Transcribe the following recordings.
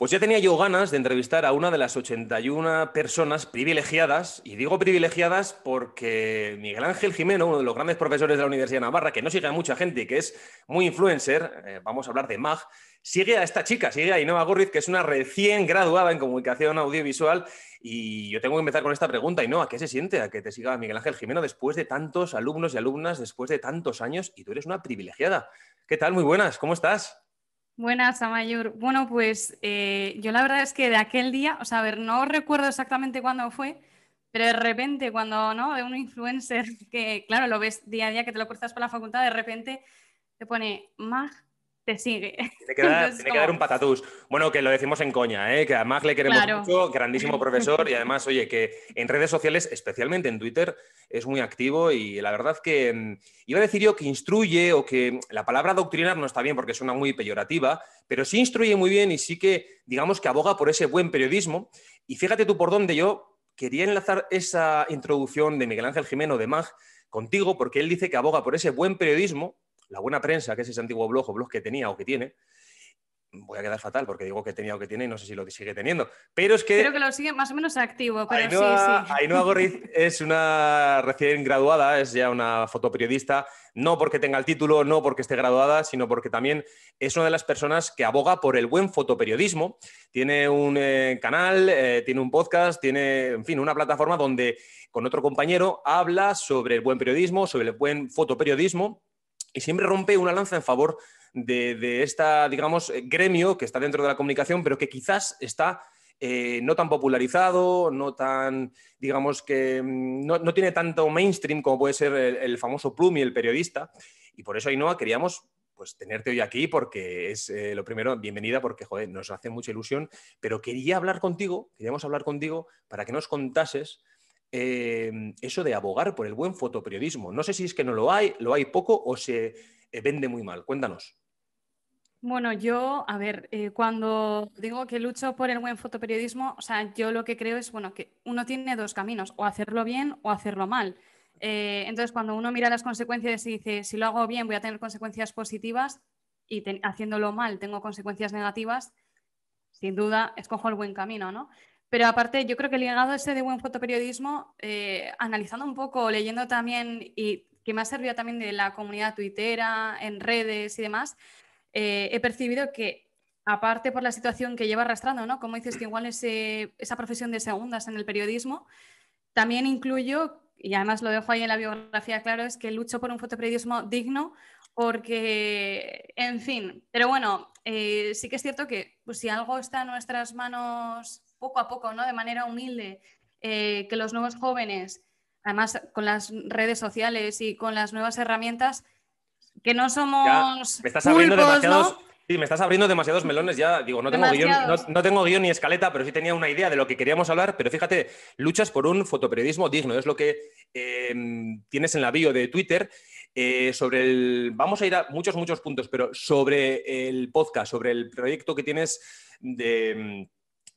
Pues ya tenía yo ganas de entrevistar a una de las 81 personas privilegiadas, y digo privilegiadas porque Miguel Ángel Jimeno, uno de los grandes profesores de la Universidad de Navarra, que no sigue a mucha gente y que es muy influencer, eh, vamos a hablar de MAG, sigue a esta chica, sigue a Ainhoa Gorriz, que es una recién graduada en comunicación audiovisual. Y yo tengo que empezar con esta pregunta, Ainhoa, ¿qué se siente a que te siga Miguel Ángel Jimeno después de tantos alumnos y alumnas, después de tantos años, y tú eres una privilegiada? ¿Qué tal? Muy buenas, ¿cómo estás? Buenas, Amayur. Bueno, pues eh, yo la verdad es que de aquel día, o sea, a ver, no recuerdo exactamente cuándo fue, pero de repente cuando, ¿no? De un influencer que, claro, lo ves día a día, que te lo cruzas por la facultad, de repente te pone Mag te sigue. Tiene que dar, tiene que dar un patatús. Bueno, que lo decimos en coña, ¿eh? que además le queremos mucho, grandísimo profesor y además, oye, que en redes sociales, especialmente en Twitter, es muy activo y la verdad que mm, iba a decir yo que instruye o que la palabra doctrinar no está bien porque suena muy peyorativa, pero sí instruye muy bien y sí que, digamos, que aboga por ese buen periodismo. Y fíjate tú por dónde yo quería enlazar esa introducción de Miguel Ángel Jimeno de MAG contigo, porque él dice que aboga por ese buen periodismo la buena prensa, que es ese antiguo blog o blog que tenía o que tiene, voy a quedar fatal porque digo que tenía o que tiene y no sé si lo sigue teniendo. Pero es que. Creo que lo sigue más o menos activo, pero Ainhoa, sí, sí. Ainhoa Gorriz es una recién graduada, es ya una fotoperiodista, no porque tenga el título, no porque esté graduada, sino porque también es una de las personas que aboga por el buen fotoperiodismo. Tiene un eh, canal, eh, tiene un podcast, tiene, en fin, una plataforma donde con otro compañero habla sobre el buen periodismo, sobre el buen fotoperiodismo y siempre rompe una lanza en favor de, de esta, digamos, eh, gremio que está dentro de la comunicación, pero que quizás está eh, no tan popularizado, no tan, digamos que mm, no, tiene tanto mainstream como puede ser el, famoso Plumi, el periodista. Y por eso, Ainhoa, queríamos pues tenerte hoy aquí porque es eh, lo primero, bienvenida porque joder, nos hace mucha ilusión, pero quería hablar contigo, queríamos hablar contigo para que nos contases Em, eso de abogar por el buen fotoperiodismo. No sé si es que no lo hay, lo hay poco o se eh, vende muy mal. Cuéntanos. Bueno, yo, a ver, eh, cuando digo que lucho por el buen fotoperiodismo, o sea, yo lo que creo es, bueno, que uno tiene dos caminos, o hacerlo bien o hacerlo mal. Eh, entonces, cuando uno mira las consecuencias y dice, si lo hago bien voy a tener consecuencias positivas y haciéndolo mal tengo consecuencias negativas, sin duda escojo el buen camino, ¿no? Pero aparte, yo creo que ligado a ese de buen fotoperiodismo, eh, analizando un poco, leyendo también y que me ha servido también de la comunidad tuitera, en redes y demás, eh, he percibido que, aparte por la situación que lleva arrastrando, ¿no? Como dices, que igual esa profesión de segundas en el periodismo, también incluyo, y además lo dejo ahí en la biografía claro, es que lucho por un fotoperiodismo digno porque, en fin, pero bueno, eh, sí que es cierto que pues, si algo está en nuestras manos poco a poco, ¿no? de manera humilde, eh, que los nuevos jóvenes, además con las redes sociales y con las nuevas herramientas, que no somos... me estás abriendo demasiados... Sí, me estás abriendo demasiados melones ya. Digo, no tengo, guion, no, tengo guion ni escaleta, pero sí tenía una idea de lo que queríamos hablar. Pero fíjate, luchas por un fotoperiodismo digno. Es lo que em, tienes en la bio de Twitter. Eh, sobre el. Vamos a ir a muchos, muchos puntos, pero sobre el podcast, sobre el proyecto que tienes de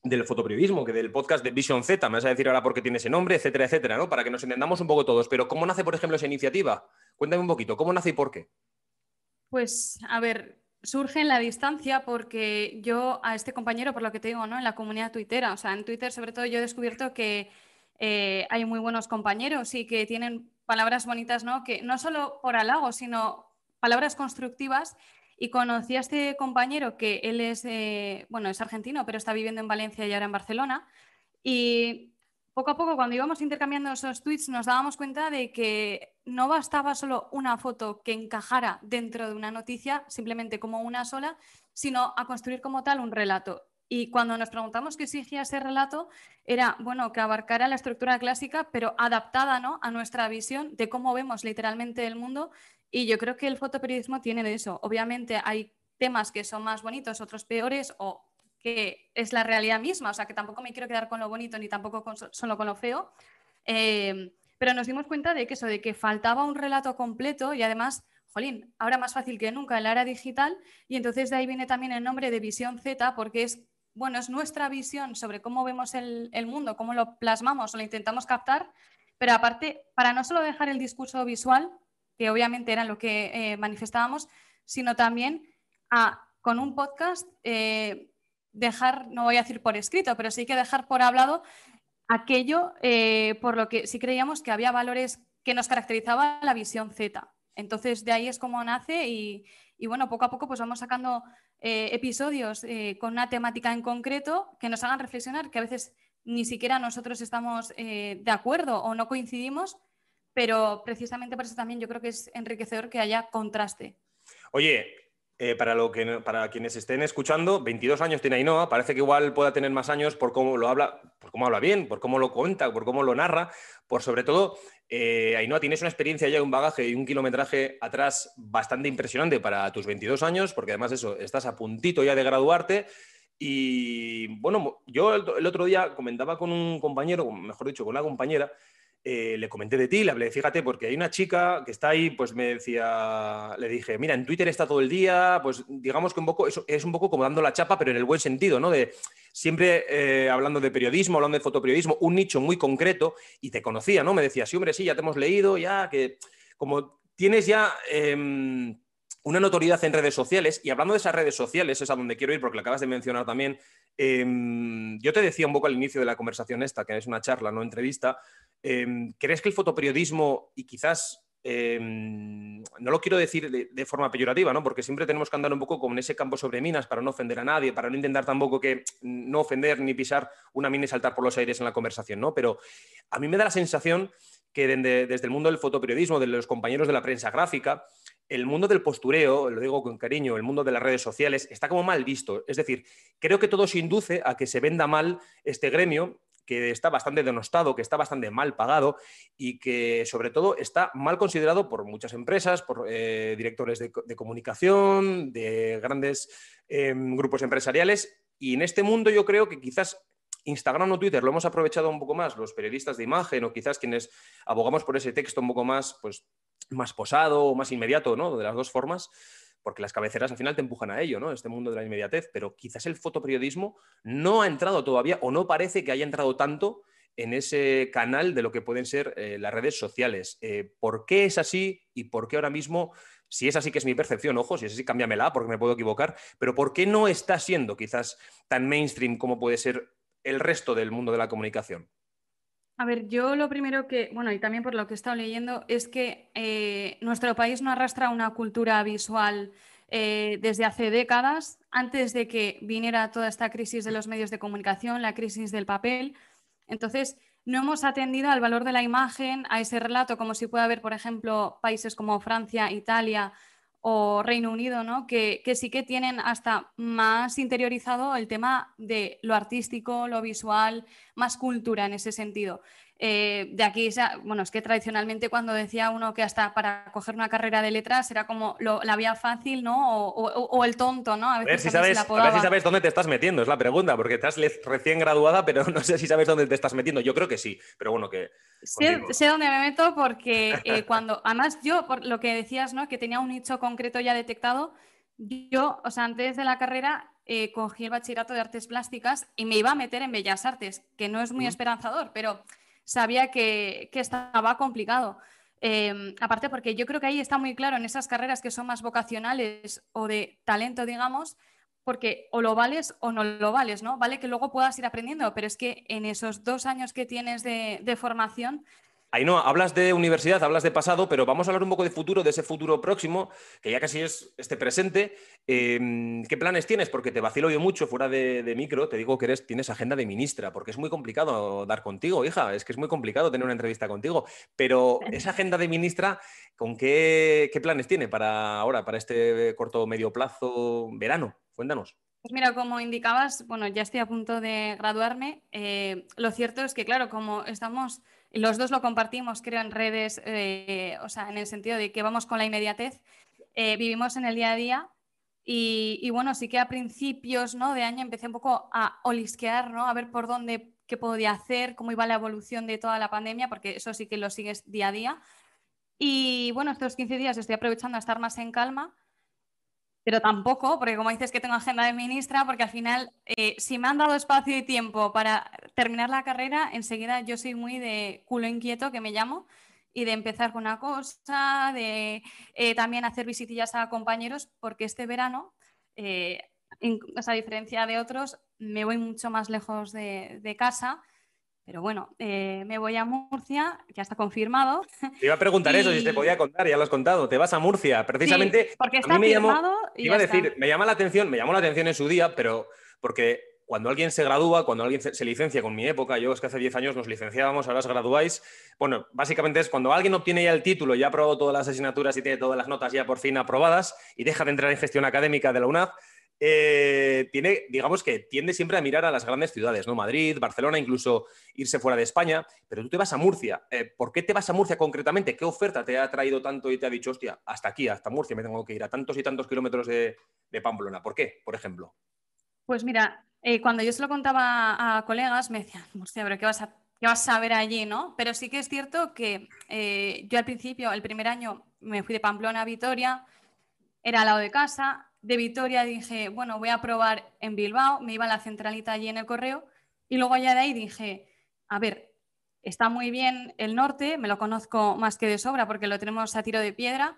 del fotoperiodismo, que del podcast de Vision Z, me vas a decir ahora por qué tiene ese nombre, etcétera, etcétera, ¿no? Para que nos entendamos un poco todos. Pero ¿cómo nace, por ejemplo, esa iniciativa? Cuéntame un poquito, ¿cómo nace y por qué? Pues, a ver, surge en la distancia porque yo a este compañero, por lo que te digo, ¿no? En la comunidad tuitera, o sea, en Twitter sobre todo yo he descubierto que eh, hay muy buenos compañeros y que tienen palabras bonitas, ¿no? Que no solo por halago, sino palabras constructivas y conocí a este compañero que él es, bueno, es argentino, pero está viviendo en Valencia y ahora en Barcelona. Y poco a poco, cuando íbamos intercambiando esos tweets, nos dábamos cuenta de que no bastaba solo una foto que encajara dentro de una noticia, simplemente como una sola, sino a construir como tal un relato. Y cuando nos preguntamos qué exigía ese relato, era bueno que abarcara la estructura clásica, pero adaptada ¿no? a nuestra visión de cómo vemos literalmente el mundo y yo creo que el fotoperiodismo tiene de eso. Obviamente hay temas que son más bonitos, otros peores, o que es la realidad misma. O sea, que tampoco me quiero quedar con lo bonito ni tampoco solo con lo feo. Em, pero nos dimos cuenta de que eso, de que faltaba un relato completo y además, jolín, ahora más fácil que nunca en la era digital. Y entonces de ahí viene también el nombre de Visión Z, porque es, bueno, es nuestra visión sobre cómo vemos el, el mundo, cómo lo plasmamos o lo intentamos captar. Pero aparte, para no solo dejar el discurso visual, que obviamente era lo que eh, manifestábamos, sino también con un podcast, eh, dejar, no voy a decir por escrito, pero sí que dejar por hablado aquello eh, por lo que sí creíamos que había valores que nos caracterizaba la visión Z. Entonces, de ahí es como nace y, bueno, poco a poco pues vamos sacando episodios con una temática en concreto que nos hagan reflexionar, que a veces ni siquiera nosotros estamos de acuerdo o no coincidimos, pero precisamente por eso también yo creo que es enriquecedor que haya contraste. Oye, eh, para, lo que, para quienes estén escuchando, 22 años tiene Ainhoa, parece que igual pueda tener más años por cómo lo habla, por cómo habla bien, por cómo lo cuenta, por cómo lo narra, por sobre todo, eh, Ainhoa, tienes una experiencia ya, un bagaje y un kilometraje atrás bastante impresionante para tus 22 años, porque además de eso, estás a puntito ya de graduarte. Y bueno, yo el otro día comentaba con un compañero, mejor dicho, con una compañera, eh, le comenté de ti, le hablé, fíjate, porque hay una chica que está ahí, pues me decía, le dije, mira, en Twitter está todo el día, pues digamos que un poco, es, un poco como dando la chapa, pero en el buen sentido, ¿no? De siempre eh, hablando de periodismo, hablando de fotoperiodismo, un nicho muy concreto, y te conocía, ¿no? Me decía, sí, hombre, sí, ya te hemos leído, ya, que como tienes ya... Em, una notoriedad en redes sociales, y hablando de esas redes sociales, es a donde quiero ir porque lo acabas de mencionar también, em, yo te decía un poco al inicio de la conversación esta, que es una charla, no entrevista, Em, ¿Crees que el fotoperiodismo y quizás em, no lo quiero decir de, forma peyorativa, ¿no? porque siempre tenemos que andar un poco con ese campo sobre minas para no ofender a nadie, para no intentar tampoco que no ofender ni pisar una mina y saltar por los aires en la conversación, ¿no? Pero a mí me da la sensación que desde, el mundo del fotoperiodismo, de los compañeros de la prensa gráfica, el mundo del postureo, lo digo con cariño, el mundo de las redes sociales, está como mal visto. Es decir, creo que todo se induce a que se venda mal este gremio que está bastante denostado, que está bastante mal pagado y que sobre todo está mal considerado por muchas empresas, por eh, directores de, comunicación, de grandes em, grupos empresariales. Y en este mundo yo creo que quizás Instagram o Twitter lo hemos aprovechado un poco más los periodistas de imagen o quizás quienes abogamos por ese texto un poco más, pues, más posado o más inmediato, ¿no? De las dos formas porque las cabeceras al final te empujan a ello, ¿no? Este mundo de la inmediatez, pero quizás el fotoperiodismo no ha entrado todavía o no parece que haya entrado tanto en ese canal de lo que pueden ser eh, las redes sociales. Eh, ¿Por qué es así y por qué ahora mismo, si es así que es mi percepción, ojo, si es así, cámbiamela porque me puedo equivocar, pero ¿por qué no está siendo quizás tan mainstream como puede ser el resto del mundo de la comunicación? A ver, yo lo primero que, bueno, y también por lo que he estado leyendo, es que eh, nuestro país no arrastra una cultura visual eh, desde hace décadas, antes de que viniera toda esta crisis de los medios de comunicación, la crisis del papel. Entonces, no hemos atendido al valor de la imagen, a ese relato, como si puede haber, por ejemplo, países como Francia, Italia, o Reino Unido, ¿no? que, que, sí que tienen hasta más interiorizado el tema de lo artístico, lo visual, más cultura en ese sentido. Eh, de aquí, bueno, es que tradicionalmente cuando decía uno que hasta para coger una carrera de letras era como la vía fácil, ¿no? O, el tonto, ¿no? A, ver si sabes, si sabes dónde te estás metiendo, es la pregunta, porque estás recién graduada, pero no sé si sabes dónde te estás metiendo. Yo creo que sí, pero bueno, que... Sé, dónde me meto porque eh, cuando, además yo, por lo que decías, ¿no? Que tenía un nicho concreto ya detectado, yo, o sea, antes de la carrera eh, cogí el bachillerato de artes plásticas y me iba a meter en bellas artes, que no es muy esperanzador, pero sabía que, estaba complicado. Em, aparte porque yo creo que ahí está muy claro en esas carreras que son más vocacionales o de talento, digamos, porque o lo vales o no lo vales, ¿no? Vale que luego puedas ir aprendiendo, pero es que en esos dos años que tienes de, de formación Ahí no, hablas de universidad, hablas de pasado, pero vamos a hablar un poco de futuro, de ese futuro próximo, que ya casi es este presente. Em, ¿Qué planes tienes? Porque te vacilo yo mucho fuera de, micro, te digo que eres, tienes agenda de ministra, porque es muy complicado dar contigo, hija, es que es muy complicado tener una entrevista contigo. Pero esa agenda de ministra, ¿con qué, planes tiene para ahora, para este corto medio plazo verano? Cuéntanos. Pues mira, como indicabas, bueno, ya estoy a punto de graduarme. Eh, lo cierto es que, claro, como estamos los dos lo compartimos, creo, en redes, eh, o sea, en el sentido de que vamos con la inmediatez, eh, vivimos en el día a día y, bueno, sí que a principios ¿no? de año empecé un poco a olisquear, ¿no? a ver por dónde, qué podía hacer, cómo iba la evolución de toda la pandemia, porque eso sí que lo sigues día a día. Y bueno, estos 15 días estoy aprovechando a estar más en calma pero tampoco, porque como dices que tengo agenda de ministra, porque al final, eh, si me han dado espacio y tiempo para terminar la carrera, enseguida yo soy muy de culo inquieto, que me llamo, y de empezar con una cosa, de eh, también hacer visitillas a compañeros, porque este verano, eh, a diferencia de otros, me voy mucho más lejos de, casa. Pero bueno, eh, me voy a Murcia, ya está confirmado. Te iba a preguntar eso, si te podía contar, ya lo has contado. Te vas a Murcia, precisamente. porque está firmado. iba a decir, me llama la atención, me llamó la atención en su día, pero porque cuando alguien se gradúa, cuando alguien se licencia con mi época, yo es que hace 10 años nos licenciábamos, ahora os graduáis. Bueno, básicamente es cuando alguien obtiene ya el título, ya ha aprobado todas las asignaturas y tiene todas las notas ya por fin aprobadas y deja de entrar en gestión académica de la UNAV, eh, tiene, digamos que tiende siempre a mirar a las grandes ciudades, ¿no? Madrid, Barcelona, incluso irse fuera de España, pero tú te vas a Murcia. Eh, ¿Por qué te vas a Murcia concretamente? ¿Qué oferta te ha traído tanto y te ha dicho, hostia, hasta aquí, hasta Murcia me tengo que ir a tantos y tantos kilómetros de, de Pamplona? ¿Por qué, por ejemplo? Pues mira, eh, cuando yo se lo contaba a colegas, me decían, hostia, pero ¿qué vas a, qué vas a ver allí, no? Pero sí que es cierto que yo al principio, el primer año, me fui de Pamplona a Vitoria, era al lado de casa. De Vitoria dije, bueno, voy a probar en Bilbao, me iba a la centralita allí en el correo. Y luego allá de ahí dije, a ver, está muy bien el norte, me lo conozco más que de sobra porque lo tenemos a tiro de piedra,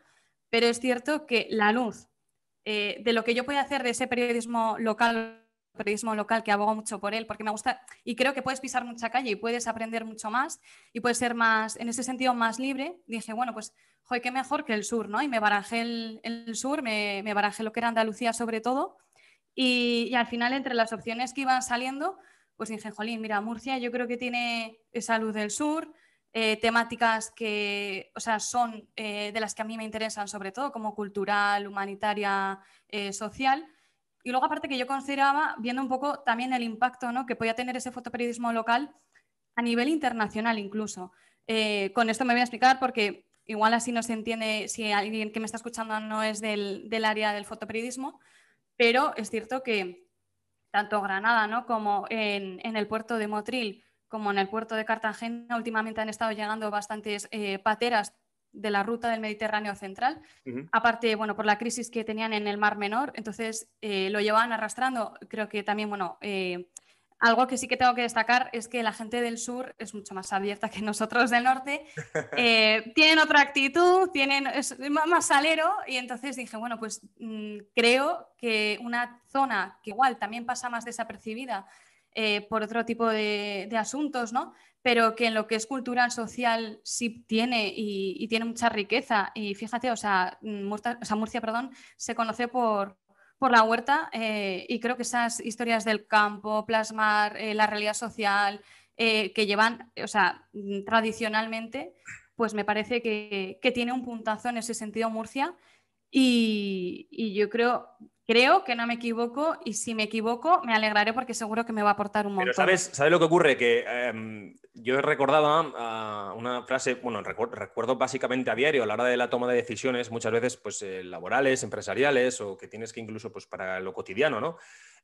pero es cierto que la luz eh, de lo que yo puedo hacer de ese periodismo local periodismo local que abogo mucho por él, porque me gusta y creo que puedes pisar mucha calle y puedes aprender mucho más y puedes ser más, en ese sentido, más libre. Dije, bueno, pues, joder, qué mejor que el sur, ¿no? Y me barajé el, sur, me, me, barajé lo que era Andalucía sobre todo y, al final entre las opciones que iban saliendo, pues dije, jolín, mira, Murcia yo creo que tiene esa luz del sur, eh, temáticas que, o sea, son eh, de las que a mí me interesan sobre todo, como cultural, humanitaria, eh, social y luego, aparte que yo consideraba, viendo un poco también el impacto que podía tener ese fotoperiodismo local a nivel internacional incluso. Eh, con esto me voy a explicar porque igual así no se entiende si alguien que me está escuchando no es del, área del fotoperiodismo, pero es cierto que tanto Granada como en, el puerto de Motril como en el puerto de Cartagena últimamente han estado llegando bastantes eh, pateras de la ruta del Mediterráneo central. Aparte, bueno, por la crisis que tenían en el Mar Menor, entonces eh, lo llevaban arrastrando. Creo que también, bueno, eh, algo que sí que tengo que destacar es que la gente del sur es mucho más abierta que nosotros del norte. Eh, tienen otra actitud, tienen, es más salero y entonces dije, bueno, pues mm, creo que una zona que igual también pasa más desapercibida por otro tipo de, asuntos, ¿no? pero que en lo que es cultural, social, sí tiene y, tiene mucha riqueza. Y fíjate, o sea, Murcia, perdón, se conoce por, por la huerta eh, y creo que esas historias del campo, plasmar eh, la realidad social eh, que llevan, o sea, tradicionalmente, pues me parece que, que, tiene un puntazo en ese sentido Murcia y yo creo, Creo que no me equivoco y si me equivoco me alegraré porque seguro que me va a aportar un montón. Pero ¿sabes, ¿sabes lo que ocurre? Que em, yo he recordado ah, una frase, bueno, recuerdo, básicamente a diario a la hora de la toma de decisiones, muchas veces pues eh, laborales, empresariales o que tienes que incluso pues para lo cotidiano, ¿no?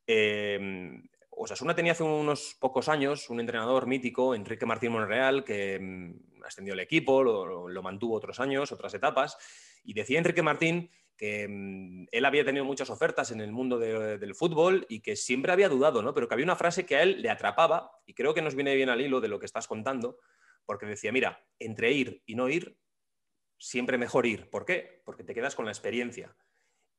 Eh, Osasuna tenía hace unos pocos años un entrenador mítico, Enrique Martín Monreal, que em, ascendió el equipo, lo, lo mantuvo otros años, otras etapas, y decía Enrique Martín que mm, él había tenido muchas ofertas en el mundo del fútbol y que siempre había dudado, ¿no? Pero que había una frase que a él le atrapaba y creo que nos viene bien al hilo de lo que estás contando, porque decía, mira, entre ir y no ir, siempre mejor ir. ¿Por qué? Porque te quedas con la experiencia.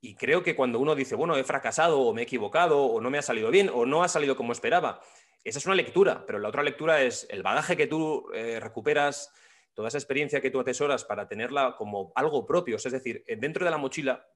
Y creo que cuando uno dice, bueno, he fracasado o me he equivocado o no me ha salido bien o no ha salido como esperaba, esa es una lectura, pero la otra lectura es el bagaje que tú eh, recuperas toda esa experiencia que tú atesoras para tenerla como algo propio. Es decir, eh, dentro de la mochila,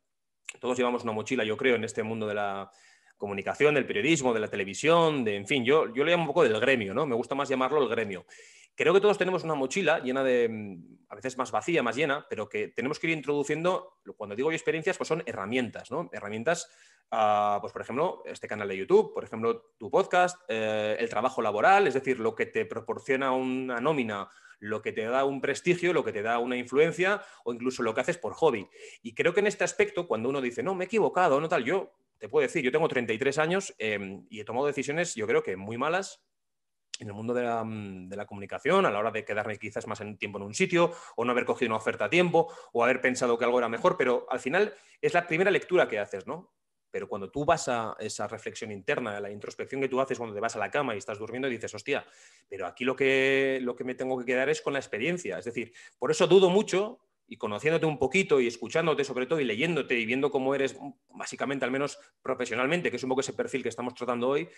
todos llevamos una mochila, yo creo, en este mundo de la comunicación, del periodismo, de la televisión, de, en fin, yo, yo llamo un poco del gremio, ¿no? Me gusta más llamarlo el gremio. Creo que todos tenemos una mochila llena de, mm, a veces más vacía, más llena, pero que tenemos que ir introduciendo, cuando digo experiencias, pues son herramientas, ¿no? Herramientas, ah, pues por ejemplo, este canal de YouTube, por ejemplo, tu podcast, eh, el trabajo laboral, es decir, lo que te proporciona una nómina lo que te da un prestigio, lo que te da una influencia o incluso lo que haces por hobby. Y creo que en este aspecto, cuando uno dice, no, me he equivocado, no tal, yo te puedo decir, yo tengo 33 años em, y he tomado decisiones, yo creo que muy malas en el mundo de la, mm, comunicación, a la hora de quedarme quizás más tiempo en un sitio, o no haber cogido una oferta a tiempo, o haber pensado que algo era mejor, pero al final es la primera lectura que haces, ¿no? Pero cuando tú vas a esa reflexión interna, a la introspección que tú haces cuando te vas a la cama y estás durmiendo, y dices, hostia, pero aquí lo que, lo que me tengo que quedar es con la experiencia. Es decir, por eso dudo mucho y conociéndote un poquito y escuchándote sobre todo y leyéndote y viendo cómo eres básicamente, al menos profesionalmente, que es un poco ese perfil que estamos tratando hoy,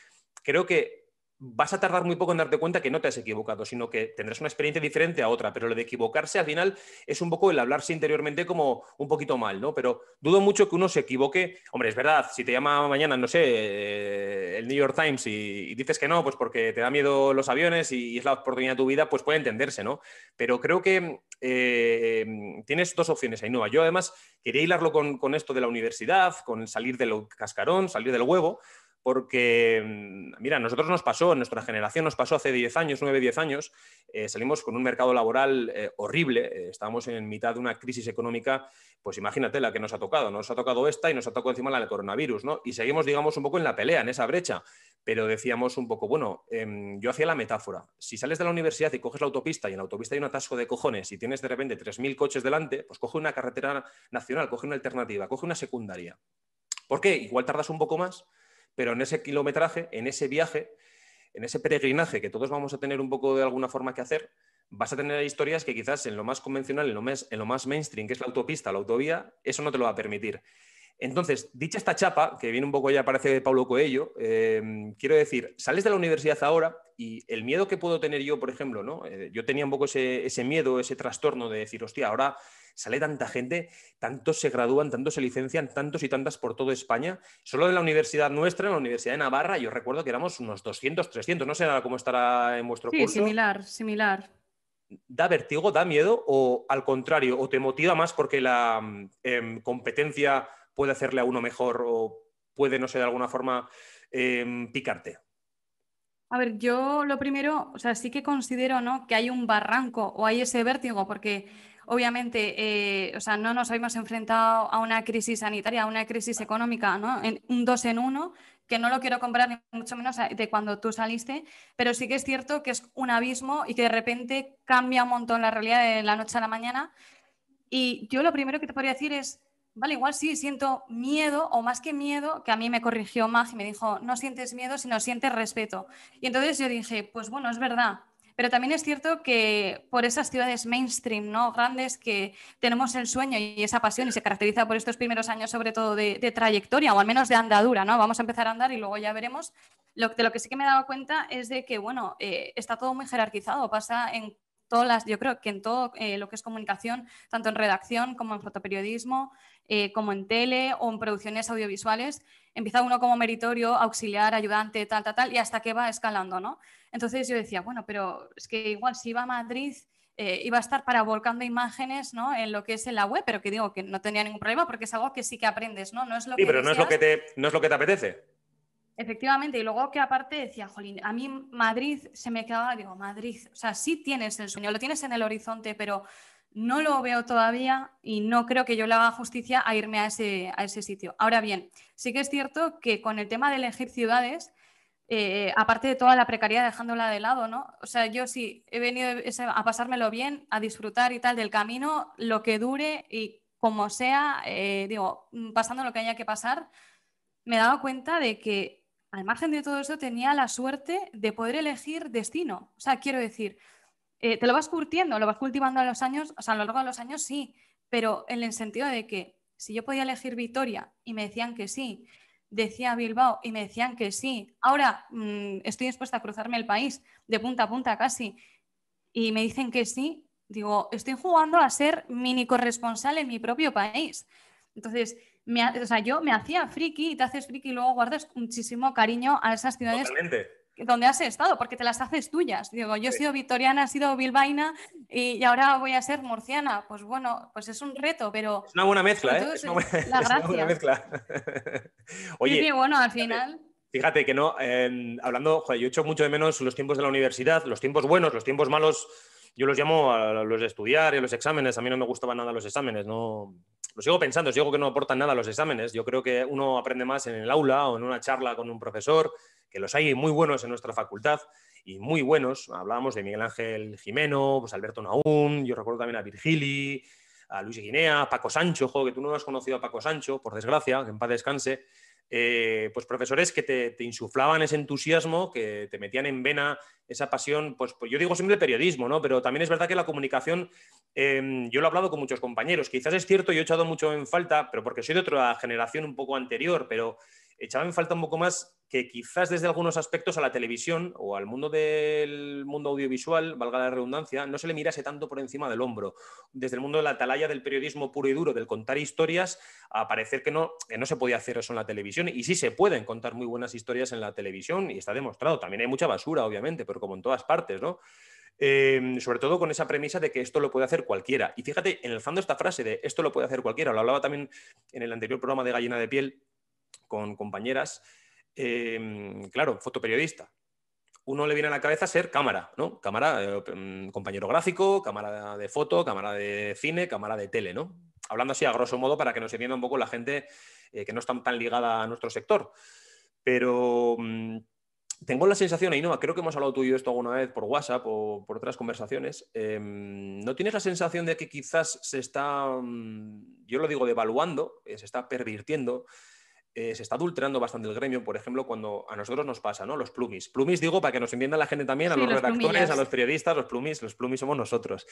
creo que vas a tardar muy poco en darte cuenta que no te has equivocado, sino que tendrás una experiencia diferente a otra, pero lo de equivocarse al final es un poco el hablarse interiormente como un poquito mal, ¿no? Pero dudo mucho que uno se equivoque. Hombre, es verdad, si te llama mañana, no sé, eh, el New York Times y, dices que no, pues porque te da miedo los aviones y, es la oportunidad de tu vida, pues puede entenderse, ¿no? Pero creo que eh, tienes dos opciones ahí, Yo además quería hilarlo con, con esto de la universidad, con salir del cascarón, salir del huevo, porque, mm, mira, nosotros nos pasó, nuestra generación nos pasó hace 10 años, 9, 10 años, eh, salimos con un mercado laboral eh, horrible, eh, estábamos en mitad de una crisis económica, pues imagínate la que nos ha tocado, nos ha tocado esta y nos ha tocado encima la del coronavirus, ¿no? Y seguimos, digamos, un poco en la pelea, en esa brecha, pero decíamos un poco, bueno, em, yo hacía la metáfora, si sales de la universidad y coges la autopista y en la autopista hay un atasco de cojones y tienes de repente 3.000 coches delante, pues coge una carretera nacional, coge una alternativa, coge una secundaria. ¿Por qué? Igual tardas un poco más, pero en ese kilometraje, en ese viaje, en ese peregrinaje que todos vamos a tener un poco de alguna forma que hacer, vas a tener historias que quizás en lo más convencional, en lo más, mainstream, que es la autopista, la autovía, eso no te lo va a permitir. Entonces, dicha esta chapa, que viene un poco ya parece de Paulo Coelho, eh, quiero decir, sales de la universidad ahora y el miedo que puedo tener yo, por ejemplo, ¿no? Eh, yo tenía un poco ese, ese, miedo, ese trastorno de decir, hostia, ahora sale tanta gente, tantos se gradúan, tantos se licencian, tantos y tantas por toda España. Solo en la universidad nuestra, en la Universidad de Navarra, yo recuerdo que éramos unos 200, 300, no sé cómo estará en vuestro sí, curso. similar, similar. ¿Da vértigo, da miedo o al contrario, o te motiva más porque la em, competencia puede hacerle a uno mejor o puede, no sé, de alguna forma em, picarte? A ver, yo lo primero, o sea, sí que considero ¿no? que hay un barranco o hay ese vértigo, porque obviamente, eh, o sea, no nos habíamos enfrentado a una crisis sanitaria, a una crisis económica, ¿no? En un dos en uno, que no lo quiero comprar ni mucho menos de cuando tú saliste, pero sí que es cierto que es un abismo y que de repente cambia un montón la realidad de la noche a la mañana. Y yo lo primero que te podría decir es, vale, igual sí, siento miedo o más que miedo, que a mí me corrigió Mag y me dijo, no sientes miedo, sino sientes respeto. Y entonces yo dije, pues bueno, es verdad, pero también es cierto que por esas ciudades mainstream, ¿no? Grandes que tenemos el sueño y esa pasión y se caracteriza por estos primeros años sobre todo de, trayectoria o al menos de andadura, ¿no? Vamos a empezar a andar y luego ya veremos. Lo, de lo que sí que me he dado cuenta es de que, bueno, eh, está todo muy jerarquizado, pasa en todas yo creo que en todo eh, lo que es comunicación, tanto en redacción como en fotoperiodismo, eh, como en tele o en producciones audiovisuales, empieza uno como meritorio, auxiliar, ayudante, tal, tal, tal, y hasta que va escalando, ¿no? Entonces yo decía, bueno, pero es que igual si iba a Madrid eh, iba a estar para volcando imágenes ¿no? en lo que es en la web, pero que digo que no tenía ningún problema porque es algo que sí que aprendes, ¿no? no es lo sí, pero no es lo, que te, no es lo que te apetece. Efectivamente, y luego que aparte decía, jolín, a mí Madrid se me quedaba, digo, Madrid, o sea, sí tienes el sueño, lo tienes en el horizonte, pero no lo veo todavía y no creo que yo le haga justicia a irme a ese, a ese sitio. Ahora bien, sí que es cierto que con el tema de elegir ciudades, eh, aparte de toda la precariedad dejándola de lado, ¿no? O sea, yo sí he venido a pasármelo bien, a disfrutar y tal del camino, lo que dure y como sea, eh, digo, mm, pasando lo que haya que pasar, me he dado cuenta de que al margen de todo eso tenía la suerte de poder elegir destino. O sea, quiero decir, eh, te lo vas curtiendo, lo vas cultivando a los años, o sea, a lo largo de los años sí, pero en el sentido de que si yo podía elegir Vitoria y me decían que sí, decía Bilbao y me decían que sí. Ahora mm, estoy dispuesta a cruzarme el país de punta a punta casi y me dicen que sí. Digo, estoy jugando a ser mini corresponsal en mi propio país. Entonces, o sea, yo me hacía friki y te haces friki y luego guardas muchísimo cariño a esas ciudades donde has estado, porque te las haces tuyas. Digo, yo he sido victoriana, he sido bilbaína y, ahora voy a ser murciana. Pues bueno, pues es un reto, pero... Es una buena mezcla, ¿eh? Es una buena, mezcla. Oye, bueno, al final... Fíjate que no, hablando, joder, yo he hecho mucho de menos los tiempos de la universidad, los tiempos buenos, los tiempos malos, yo los llamo a los de estudiar y a los exámenes. A mí no me gustaban nada los exámenes, no, lo sigo pensando, sigo que no aportan nada los exámenes. Yo creo que uno aprende más en el aula o en una charla con un profesor que los hay muy buenos en nuestra facultad y muy buenos. Hablábamos de Miguel Ángel Jimeno, pues Alberto Naún, yo recuerdo también a Virgili, a Luis Guinea, a Paco Sancho, juego que tú no has conocido a Paco Sancho, por desgracia, que en paz descanse. eh, pues profesores que te, insuflaban ese entusiasmo, que te metían en vena esa pasión, pues, pues yo digo siempre periodismo, ¿no? Pero también es verdad que la comunicación, em, yo lo he hablado con muchos compañeros, quizás es cierto, yo he echado mucho en falta, pero porque soy de otra generación un poco anterior, pero echaba en falta un poco más que quizás desde algunos aspectos a la televisión o al mundo del mundo audiovisual, valga la redundancia, no se le mirase tanto por encima del hombro. Desde el mundo de la atalaya del periodismo puro y duro, del contar historias, a parecer que no, no se podía hacer eso en la televisión. Y sí se pueden contar muy buenas historias en la televisión y está demostrado. También hay mucha basura, obviamente, pero como en todas partes, ¿no? Em, sobre todo con esa premisa de que esto lo puede hacer cualquiera. Y fíjate, en el fondo esta frase de esto lo puede hacer cualquiera, lo hablaba también en el anterior programa de Gallina de Piel con compañeras, Em, claro, fotoperiodista. Uno le viene a la cabeza ser cámara, ¿no? Cámara, eh, mm, compañero gráfico, cámara de foto, cámara de cine, cámara de tele, ¿no? Hablando así a grosso modo para que nos entienda un poco la gente eh, que no está tan ligada a nuestro sector. Pero mm, tengo la sensación, no, creo que hemos hablado tú y yo esto alguna vez por WhatsApp o por otras conversaciones. Em, ¿No tienes la sensación de que quizás se está, mm, yo lo digo, devaluando, eh, se está pervirtiendo eh, se está adulterando bastante el gremio, por ejemplo, cuando a nosotros nos pasa, ¿no? Los plumis. Plumis digo para que nos entienda la gente también, a los, redactores, a los periodistas, los plumis, los plumis somos nosotros.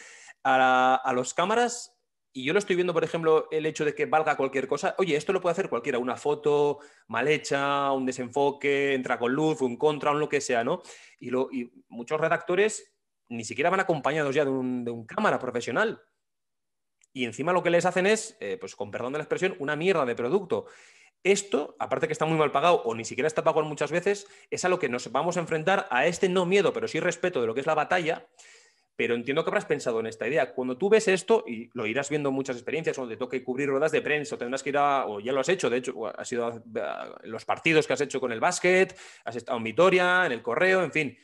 A, los cámaras, y yo lo estoy viendo, por ejemplo, el hecho de que valga cualquier cosa. Oye, esto lo puede hacer cualquiera, una foto mal hecha, un desenfoque, entra con luz, un contra, un lo que sea, ¿no? Y, lo, y muchos redactores ni siquiera van acompañados ya de un, cámara profesional. Y encima lo que les hacen es, eh, pues con perdón de la expresión, una mierda de producto. Esto, aparte que está muy mal pagado o ni siquiera está pagado muchas veces, es a lo que nos vamos a enfrentar a este no miedo, pero sí respeto de lo que es la batalla. Pero entiendo que habrás pensado en esta idea. Cuando tú ves esto, y lo irás viendo en muchas experiencias, donde te toque cubrir ruedas de prensa, o tendrás que ir a, o ya lo has hecho, de hecho, has sido a, los partidos que has hecho con el básquet, has estado en Vitoria, en el correo, en fin.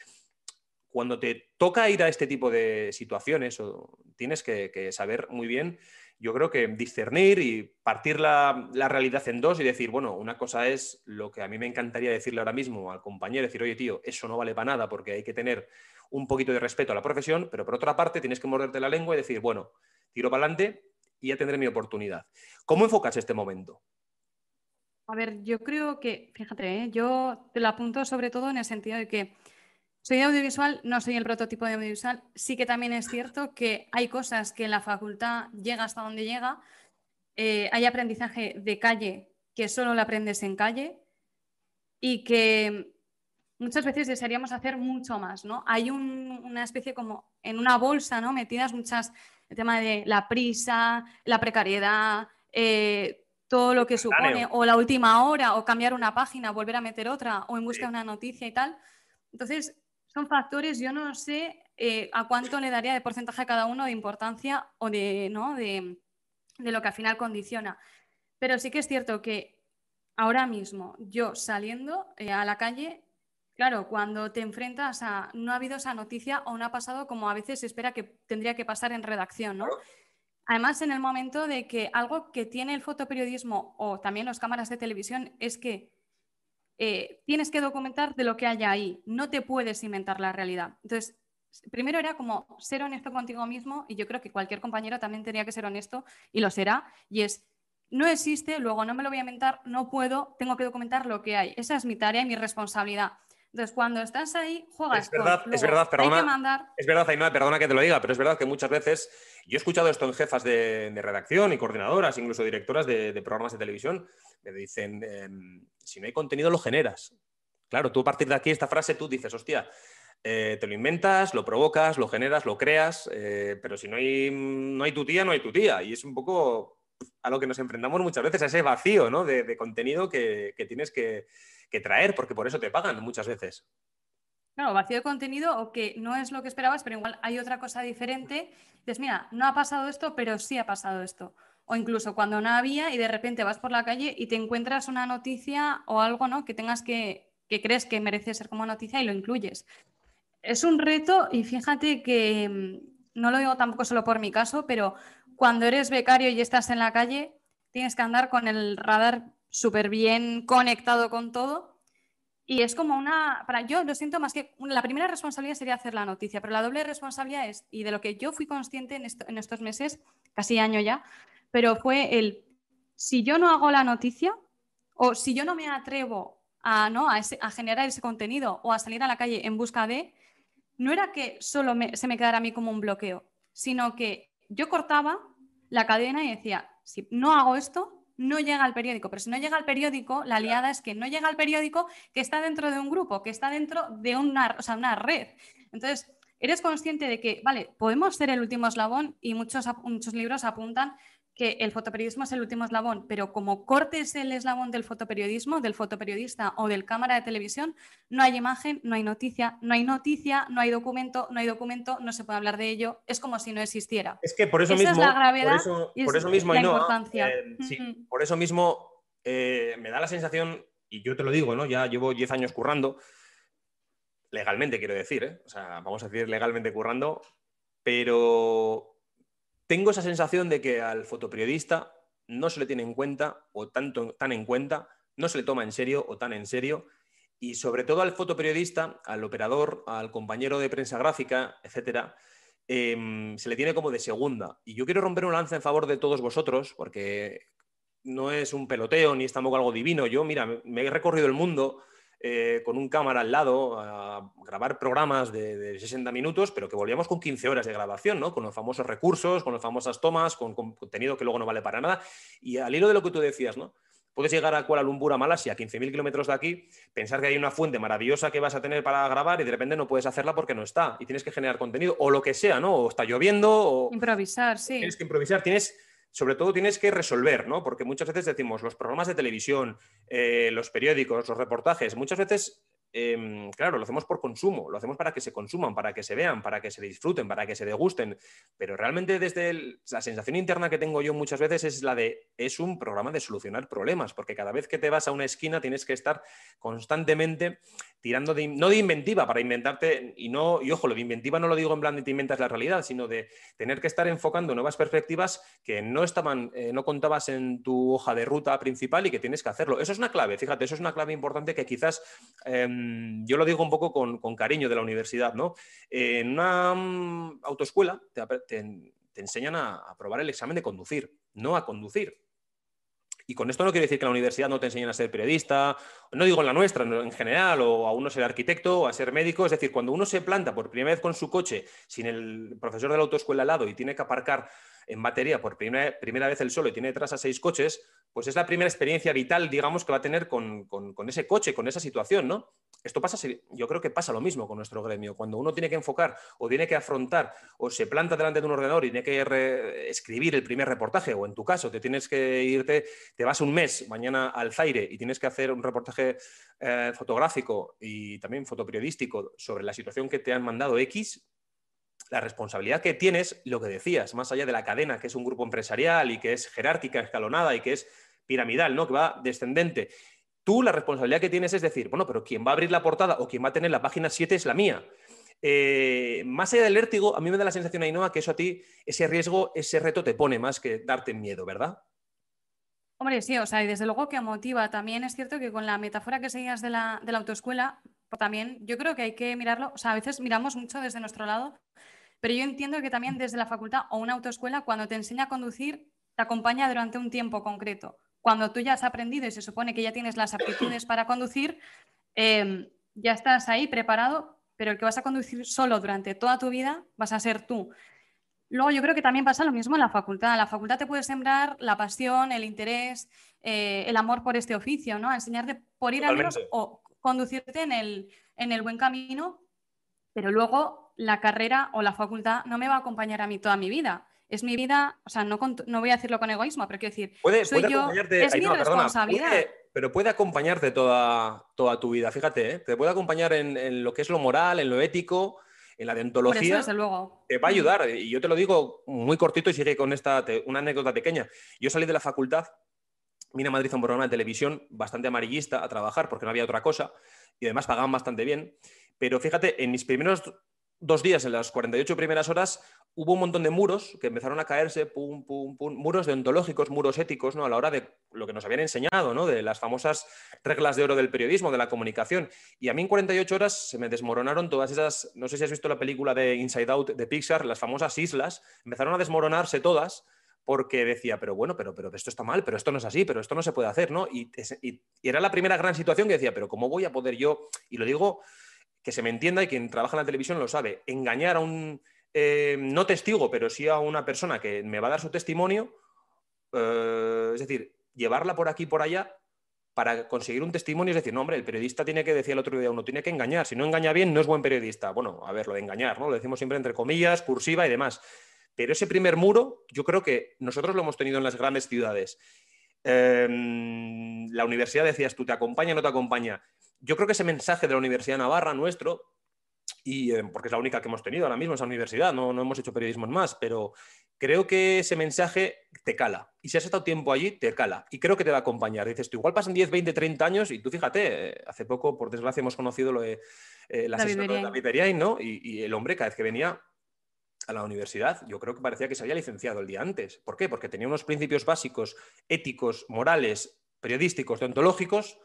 Cuando te toca ir a este tipo de situaciones, o tienes que saber muy bien yo creo que discernir y partir la, realidad en dos y decir, bueno, una cosa es lo que a mí me encantaría decirle ahora mismo al compañero, decir, oye, tío, eso no vale para nada porque hay que tener un poquito de respeto a la profesión, pero por otra parte tienes que morderte la lengua y decir, bueno, tiro para adelante y ya tendré mi oportunidad. ¿Cómo enfocas este momento? A ver, yo creo que, fíjate, ¿eh? yo te lo apunto sobre todo en el sentido de que soy audiovisual, no soy el prototipo de audiovisual. Sí que también es cierto que hay cosas que en la facultad llega hasta donde llega. Eh, hay aprendizaje de calle que solo lo aprendes en calle y que muchas veces desearíamos hacer mucho más, ¿no? Hay una especie como en una bolsa, ¿no? Metidas muchas, el tema de la prisa, la precariedad, eh, todo lo que supone, o la última hora, o cambiar una página, volver a meter otra, o en busca de una noticia y tal. Entonces, son factores, yo no sé eh, a cuánto le daría de porcentaje a cada uno de importancia o de, ¿no? de, lo que al final condiciona. Pero sí que es cierto que ahora mismo, yo saliendo eh, a la calle, claro, cuando te enfrentas a no ha habido esa noticia o no ha pasado como a veces se espera que tendría que pasar en redacción, ¿no? Además, en el momento de que algo que tiene el fotoperiodismo o también las cámaras de televisión es que eh, tienes que documentar de lo que haya ahí, no te puedes inventar la realidad. Entonces, primero era como ser honesto contigo mismo y yo creo que cualquier compañero también tenía que ser honesto y lo será, y es, no existe, luego no me lo voy a inventar, no puedo, tengo que documentar lo que hay. Esa es mi tarea y mi responsabilidad. Entonces, cuando estás ahí, juegas. Es verdad, es verdad, perdona. Es verdad, Ainhoa, perdona que te lo diga, pero es verdad que muchas veces yo he escuchado esto en jefas de, redacción y coordinadoras, incluso directoras de, programas de televisión, me dicen, em, si no hay contenido, lo generas. Claro, tú a partir de aquí, esta frase, tú dices, hostia, eh, te lo inventas, lo provocas, lo generas, lo creas, eh, pero si no hay, no hay tu tía, no hay tu tía. Y es un poco a lo que nos enfrentamos muchas veces, a ese vacío ¿no? de, contenido que tienes que que traer, porque por eso te pagan muchas veces. Claro, vacío de contenido o que no es lo que esperabas, pero igual hay otra cosa diferente. Dices, mira, no ha pasado esto, pero sí ha pasado esto. O incluso cuando no había y de repente vas por la calle y te encuentras una noticia o algo ¿no? que tengas que, que crees que merece ser como noticia y lo incluyes. Es un reto y fíjate que mm, no lo digo tampoco solo por mi caso, pero cuando eres becario y estás en la calle, tienes que andar con el radar súper bien conectado con todo. Y es como una, para yo lo siento más que, la primera responsabilidad sería hacer la noticia, pero la doble responsabilidad es, y de lo que yo fui consciente en, estos meses, casi año ya, pero fue el, si yo no hago la noticia, O si yo no me atrevo a, ¿no? a, generar ese contenido o a salir a la calle en busca de, no era que solo se me quedara a mí como un bloqueo, sino que yo cortaba la cadena y decía, si no hago esto, no llega al periódico. Pero si no llega al periódico, la aliada es que no llega al periódico que está dentro de un grupo, que está dentro de una, una red. Entonces, eres consciente de que, vale, podemos ser el último eslabón y muchos, muchos libros apuntan que el fotoperiodismo es el último eslabón, pero como cortes el eslabón del fotoperiodismo, del fotoperiodista o del cámara de televisión, no hay imagen, no hay noticia, no hay noticia, no hay documento, no hay documento, no se puede hablar de ello, es como si no existiera. Es que por eso mismo, es la gravedad por eso, mismo, la importancia. Eh, por eso mismo eh, me da la sensación, y yo te lo digo, ¿no? ya llevo 10 años currando, legalmente quiero decir, ¿eh? o sea, vamos a decir legalmente currando, pero tengo esa sensación de que al fotoperiodista no se le tiene en cuenta o tanto, tan en cuenta, no se le toma en serio o tan en serio. Y sobre todo al fotoperiodista, al operador, al compañero de prensa gráfica, etcétera, em, se le tiene como de segunda. Y yo quiero romper un lance en favor de todos vosotros, porque no es un peloteo ni es tampoco algo divino. Yo, mira, me he recorrido el mundo eh, con un cámara al lado a grabar programas de, 60 minutos, pero que volvíamos con 15 horas de grabación, ¿no? Con los famosos recursos, con las famosas tomas, con, contenido que luego no vale para nada. Y al hilo de lo que tú decías, ¿no? Puedes llegar a Kuala Lumpur, a Malasia, a 15.000 kilómetros de aquí, pensar que hay una fuente maravillosa que vas a tener para grabar y de repente no puedes hacerla porque no está y tienes que generar contenido o lo que sea, ¿no? O está lloviendo o... Improvisar, sí. Tienes que improvisar, tienes sobre todo tienes que resolver, ¿no? Porque muchas veces decimos, los programas de televisión, eh, los periódicos, los reportajes, muchas veces Em, claro, lo hacemos por consumo, lo hacemos para que se consuman, para que se vean, para que se disfruten, para que se degusten, pero realmente desde la sensación interna que tengo yo muchas veces es la de, es un programa de solucionar problemas, porque cada vez que te vas a una esquina tienes que estar constantemente tirando de, no de inventiva, para inventarte, y no, y ojo, lo de inventiva no lo digo en plan de te inventas la realidad, sino de tener que estar enfocando nuevas perspectivas que no estaban, eh, no contabas en tu hoja de ruta principal y que tienes que hacerlo. Eso es una clave, fíjate, eso es una clave importante que quizás em, yo lo digo un poco con, cariño de la universidad, ¿no? En una mm, autoescuela te, enseñan a, a probar el examen de conducir, no a conducir. Y con esto no quiero decir que la universidad no te enseñen a ser periodista, no digo en la nuestra, en general, o a uno ser arquitecto o a ser médico. Es decir, cuando uno se planta por primera vez con su coche sin el profesor de la autoescuela al lado y tiene que aparcar en batería por primera, primera vez el solo y tiene detrás a seis coches, pues es la primera experiencia vital, digamos, que va a tener con, ese coche, con esa situación, ¿no? Esto pasa, yo creo que pasa lo mismo con nuestro gremio. Cuando uno tiene que enfocar o tiene que afrontar o se planta delante de un ordenador y tiene que escribir el primer reportaje, o en tu caso te tienes que irte, te vas un mes mañana al Zaire y tienes que hacer un reportaje eh, fotográfico y también fotoperiodístico sobre la situación que te han mandado X, la responsabilidad que tienes, lo que decías, más allá de la cadena, que es un grupo empresarial y que es jerárquica, escalonada y que es piramidal, ¿no? que va descendente. Tú la responsabilidad que tienes es decir, bueno, pero quien va a abrir la portada o quien va a tener la página 7 es la mía. Eh, más allá del vértigo, a mí me da la sensación, Ainhoa, que eso a ti, ese riesgo, ese reto te pone más que darte miedo, ¿verdad? Hombre, sí, o sea, y desde luego que motiva. También es cierto que con la metáfora que seguías de la, de la autoescuela, también yo creo que hay que mirarlo, o sea, a veces miramos mucho desde nuestro lado pero yo entiendo que también desde la facultad o una autoescuela, cuando te enseña a conducir, te acompaña durante un tiempo concreto. Cuando tú ya has aprendido y se supone que ya tienes las aptitudes para conducir, em, ya estás ahí preparado, pero el que vas a conducir solo durante toda tu vida vas a ser tú. Luego yo creo que también pasa lo mismo en la facultad. En la facultad te puede sembrar la pasión, el interés, eh, el amor por este oficio, ¿no? A enseñarte por ir al menos o conducirte en el, en el buen camino, pero luego la carrera o la facultad no me va a acompañar a mí toda mi vida. Es mi vida, o sea, no, no voy a decirlo con egoísmo, pero quiero decir, puede, soy yo, es mi responsabilidad. pero puede acompañarte toda, toda tu vida, fíjate, ¿eh? te puede acompañar en, lo que es lo moral, en lo ético, en la deontología. desde luego. Te va a ayudar. Y yo te lo digo muy cortito y sigue con esta una anécdota pequeña. Yo salí de la facultad, vine a Madrid a un programa de televisión bastante amarillista a trabajar porque no había otra cosa y además pagaban bastante bien. Pero fíjate, en mis primeros dos días, en las 48 primeras horas, hubo un montón de muros que empezaron a caerse, pum, pum, pum, muros deontológicos, muros éticos, ¿no? A la hora de lo que nos habían enseñado, ¿no? De las famosas reglas de oro del periodismo, de la comunicación. Y a mí en 48 horas se me desmoronaron todas esas, no sé si has visto la película de Inside Out de Pixar, las famosas islas, empezaron a desmoronarse todas porque decía, pero bueno, pero, pero esto está mal, pero esto no es así, pero esto no se puede hacer, ¿no? Y, era la primera gran situación que decía, pero ¿cómo voy a poder yo, y lo digo que se me entienda y quien trabaja en la televisión lo sabe, engañar a un, eh, no testigo, pero sí a una persona que me va a dar su testimonio, eh, es decir, llevarla por aquí, por allá, para conseguir un testimonio, es decir, no, hombre, el periodista tiene que decir el otro día, uno tiene que engañar, si no engaña bien, no es buen periodista. Bueno, a ver, lo de engañar, ¿no? Lo decimos siempre entre comillas, cursiva y demás. Pero ese primer muro, yo creo que nosotros lo hemos tenido en las grandes ciudades. Em, la universidad, decías tú, ¿te acompaña no te acompaña? Yo creo que ese mensaje de la Universidad Navarra nuestro, y em, porque es la única que hemos tenido ahora mismo esa universidad, no, no hemos hecho periodismo más, pero creo que ese mensaje te cala. Y si has estado tiempo allí, te cala. Y creo que te va a acompañar. Dices tú, igual pasan 10, 20, 30 años y tú fíjate, eh, hace poco, por desgracia, hemos conocido lo de eh, la de David ¿no? y, el hombre, cada vez que venía, a la universidad, yo creo que parecía que se había licenciado el día antes. ¿Por qué? Porque tenía unos principios básicos, éticos, morales, periodísticos, deontológicos,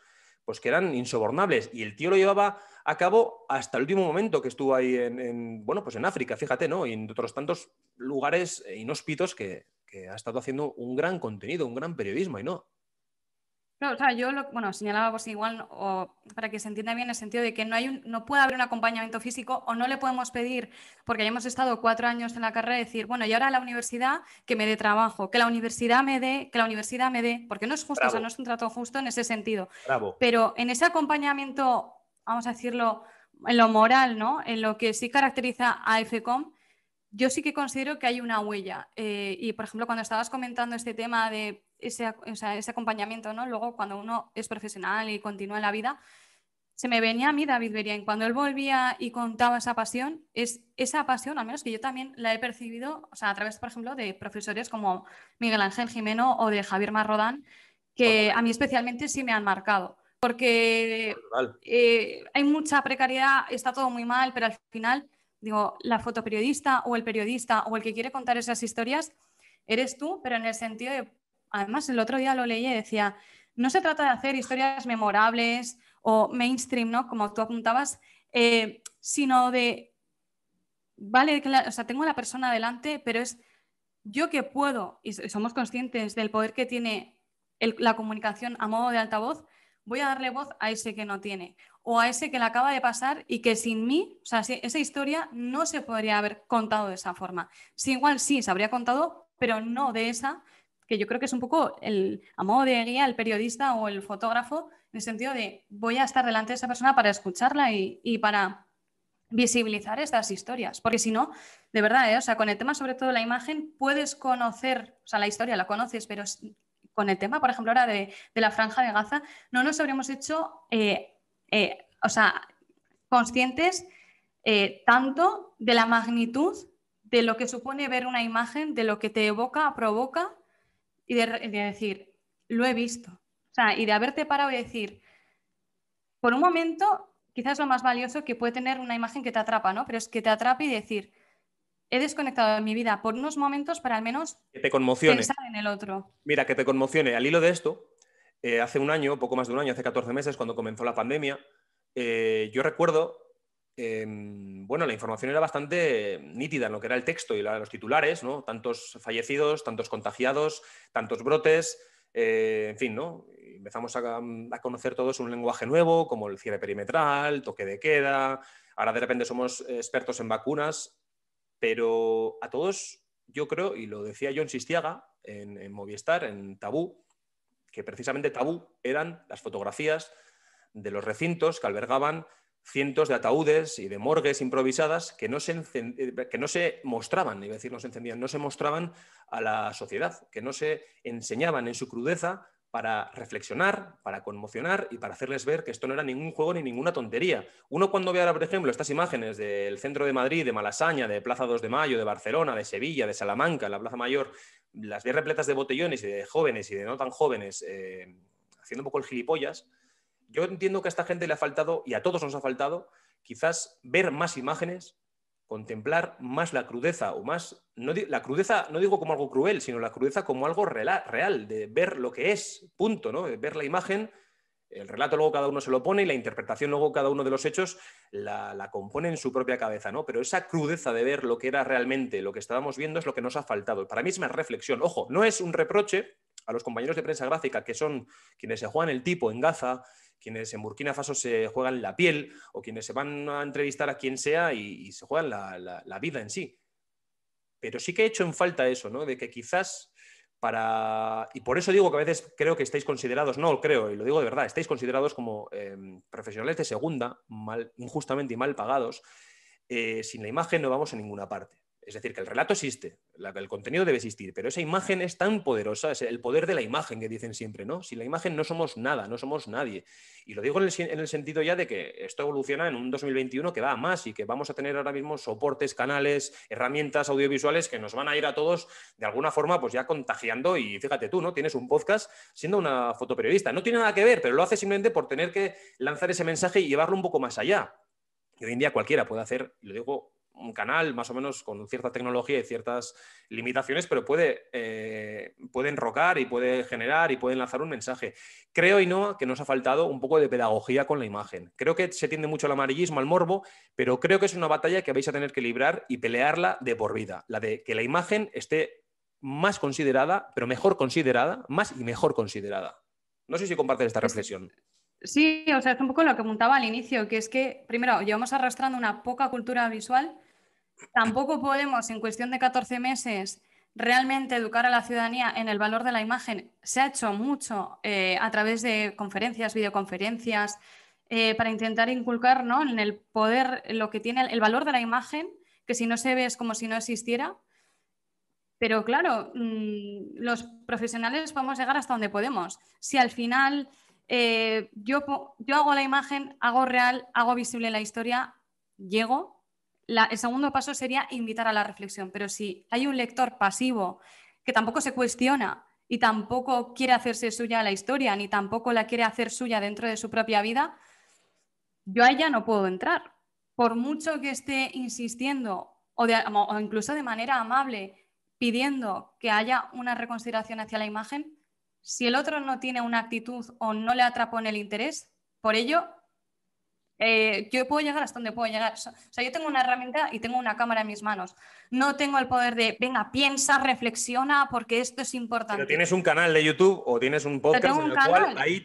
pues que eran insobornables. Y el tío lo llevaba a cabo hasta el último momento que estuvo ahí en, bueno, pues en África, fíjate, ¿no? Y en otros tantos lugares inhóspitos que, que ha estado haciendo un gran contenido, un gran periodismo, y no, Claro, o sea, yo lo, bueno, señalaba pues igual, o para que se entienda bien el sentido de que no, hay no puede haber un acompañamiento físico o no le podemos pedir, porque ya hemos estado cuatro años en la carrera, decir, bueno, y ahora la universidad que me dé trabajo, que la universidad me dé, que la universidad me dé, porque no es justo, o sea, no es un trato justo en ese sentido. Pero en ese acompañamiento, vamos a decirlo, en lo moral, ¿no? En lo que sí caracteriza a FECOM, yo sí que considero que hay una huella. Eh, y, por ejemplo, cuando estabas comentando este tema de ese, ese acompañamiento, ¿no? Luego, cuando uno es profesional y continúa en la vida, se me venía a mí David Beriain. Cuando él volvía y contaba esa pasión, es esa pasión, al menos que yo también la he percibido, o sea, a través, por ejemplo, de profesores como Miguel Ángel Jimeno o de Javier Marrodán, que a mí especialmente sí me han marcado. Porque eh, hay mucha precariedad, está todo muy mal, pero al final, digo, la fotoperiodista o el periodista o el que quiere contar esas historias, eres tú, pero en el sentido de además el otro día lo leí y decía, no se trata de hacer historias memorables o mainstream, ¿no? Como tú apuntabas, eh, sino de, vale, o sea, tengo a la persona delante, pero es yo que puedo, y somos conscientes del poder que tiene la comunicación a modo de altavoz, voy a darle voz a ese que no tiene o a ese que le acaba de pasar y que sin mí, o sea, esa historia no se podría haber contado de esa forma. Sí, igual sí, se habría contado, pero no de esa que yo creo que es un poco el, a modo de guía el periodista o el fotógrafo, en el sentido de voy a estar delante de esa persona para escucharla y, para visibilizar estas historias, porque si no, de verdad, ¿eh? o sea, con el tema sobre todo la imagen, puedes conocer, o sea, la historia la conoces, pero con el tema, por ejemplo, ahora de, la franja de Gaza, no nos habríamos hecho, eh, eh, o sea, conscientes tanto de la magnitud de lo que supone ver una imagen, de lo que te evoca, provoca y de, decir, lo he visto. O sea, y de haberte parado y decir, por un momento, quizás lo más valioso que puede tener una imagen que te atrapa, ¿no? Pero es que te atrape y decir, he desconectado de mi vida por unos momentos para al menos que te conmocione. pensar en el otro. Mira, que te conmocione. Al hilo de esto, eh, hace un año, poco más de un año, hace 14 meses, cuando comenzó la pandemia, eh, yo recuerdo Em, bueno, la información era bastante nítida en lo que era el texto y los titulares, ¿no? Tantos fallecidos, tantos contagiados, tantos brotes, eh, en fin, ¿no? Empezamos a, conocer todos un lenguaje nuevo, como el cierre perimetral, toque de queda. Ahora de repente somos expertos en vacunas, pero a todos, yo creo, y lo decía John Sistiaga en, en Movistar, en Tabú, que precisamente Tabú eran las fotografías de los recintos que albergaban cientos de ataúdes y de morgues improvisadas que no se, eh, que no se mostraban, iba a decir no se encendían, no se mostraban a la sociedad, que no se enseñaban en su crudeza para reflexionar, para conmocionar y para hacerles ver que esto no era ningún juego ni ninguna tontería. Uno cuando ve ahora, por ejemplo, estas imágenes del centro de Madrid, de Malasaña, de Plaza 2 de Mayo, de Barcelona, de Sevilla, de Salamanca, la Plaza Mayor, las ve repletas de botellones y de jóvenes y de no tan jóvenes, eh, haciendo un poco el gilipollas, yo entiendo que a esta gente le ha faltado, y a todos nos ha faltado, quizás ver más imágenes, contemplar más la crudeza, o más, no, la crudeza no digo como algo cruel, sino la crudeza como algo real, de ver lo que es, punto, ¿no? De ver la imagen El relato luego cada uno se lo pone y la interpretación luego cada uno de los hechos la, compone en su propia cabeza, ¿no? Pero esa crudeza de ver lo que era realmente, lo que estábamos viendo es lo que nos ha faltado. Para mí es más reflexión. Ojo, no es un reproche a los compañeros de prensa gráfica que son quienes se juegan el tipo en Gaza, quienes en Burkina Faso se juegan la piel o quienes se van a entrevistar a quien sea y, se juegan la, vida en sí. Pero sí que he hecho en falta eso, ¿no? De que quizás para... Y por eso digo que a veces creo que estáis considerados, no creo, y lo digo de verdad, estáis considerados como em, profesionales de segunda, mal, injustamente y mal pagados. Eh, sin la imagen no vamos a ninguna parte. Es decir, que el relato existe, el contenido debe existir, pero esa imagen es tan poderosa, es el poder de la imagen que dicen siempre, ¿no? Sin la imagen no somos nada, no somos nadie. Y lo digo en el, sentido ya de que esto evoluciona en un 2021 que va a más y que vamos a tener ahora mismo soportes, canales, herramientas audiovisuales que nos van a ir a todos de alguna forma pues ya contagiando y fíjate tú, ¿no? Tienes un podcast siendo una fotoperiodista. No tiene nada que ver, pero lo hace simplemente por tener que lanzar ese mensaje y llevarlo un poco más allá. Y hoy en día cualquiera puede hacer, lo digo un canal más o menos con cierta tecnología y ciertas limitaciones, pero puede, eh, puede enrocar y puede generar y puede lanzar un mensaje. Creo y no que nos ha faltado un poco de pedagogía con la imagen. Creo que se tiende mucho al amarillismo, al morbo, pero creo que es una batalla que vais a tener que librar y pelearla de por vida. La de que la imagen esté más considerada, pero mejor considerada, más y mejor considerada. No sé si compartes esta reflexión. Sí, o sea, es un poco lo que apuntaba al inicio, que es que, primero, llevamos arrastrando una poca cultura visual Tampoco podemos, en cuestión de 14 meses, realmente educar a la ciudadanía en el valor de la imagen. Se ha hecho mucho eh, a través de conferencias, videoconferencias, eh, para intentar inculcar en el poder, lo que tiene el valor de la imagen, que si no se ve es como si no existiera. Pero claro, mm, los profesionales podemos llegar hasta donde podemos. Si al final eh, yo, yo hago la imagen, hago real, hago visible la historia, llego, el segundo paso sería invitar a la reflexión, pero si hay un lector pasivo que tampoco se cuestiona y tampoco quiere hacerse suya la historia, ni tampoco la quiere hacer suya dentro de su propia vida, yo a ella no puedo entrar. Por mucho que esté insistiendo o, o incluso de manera amable pidiendo que haya una reconsideración hacia la imagen, si el otro no tiene una actitud o no le atrapó en el interés, por ello eh, yo puedo llegar hasta donde puedo llegar. O sea, yo tengo una herramienta y tengo una cámara en mis manos. No tengo el poder de, venga, piensa, reflexiona, porque esto es importante. Pero tienes un canal de YouTube o tienes un podcast en el cual ahí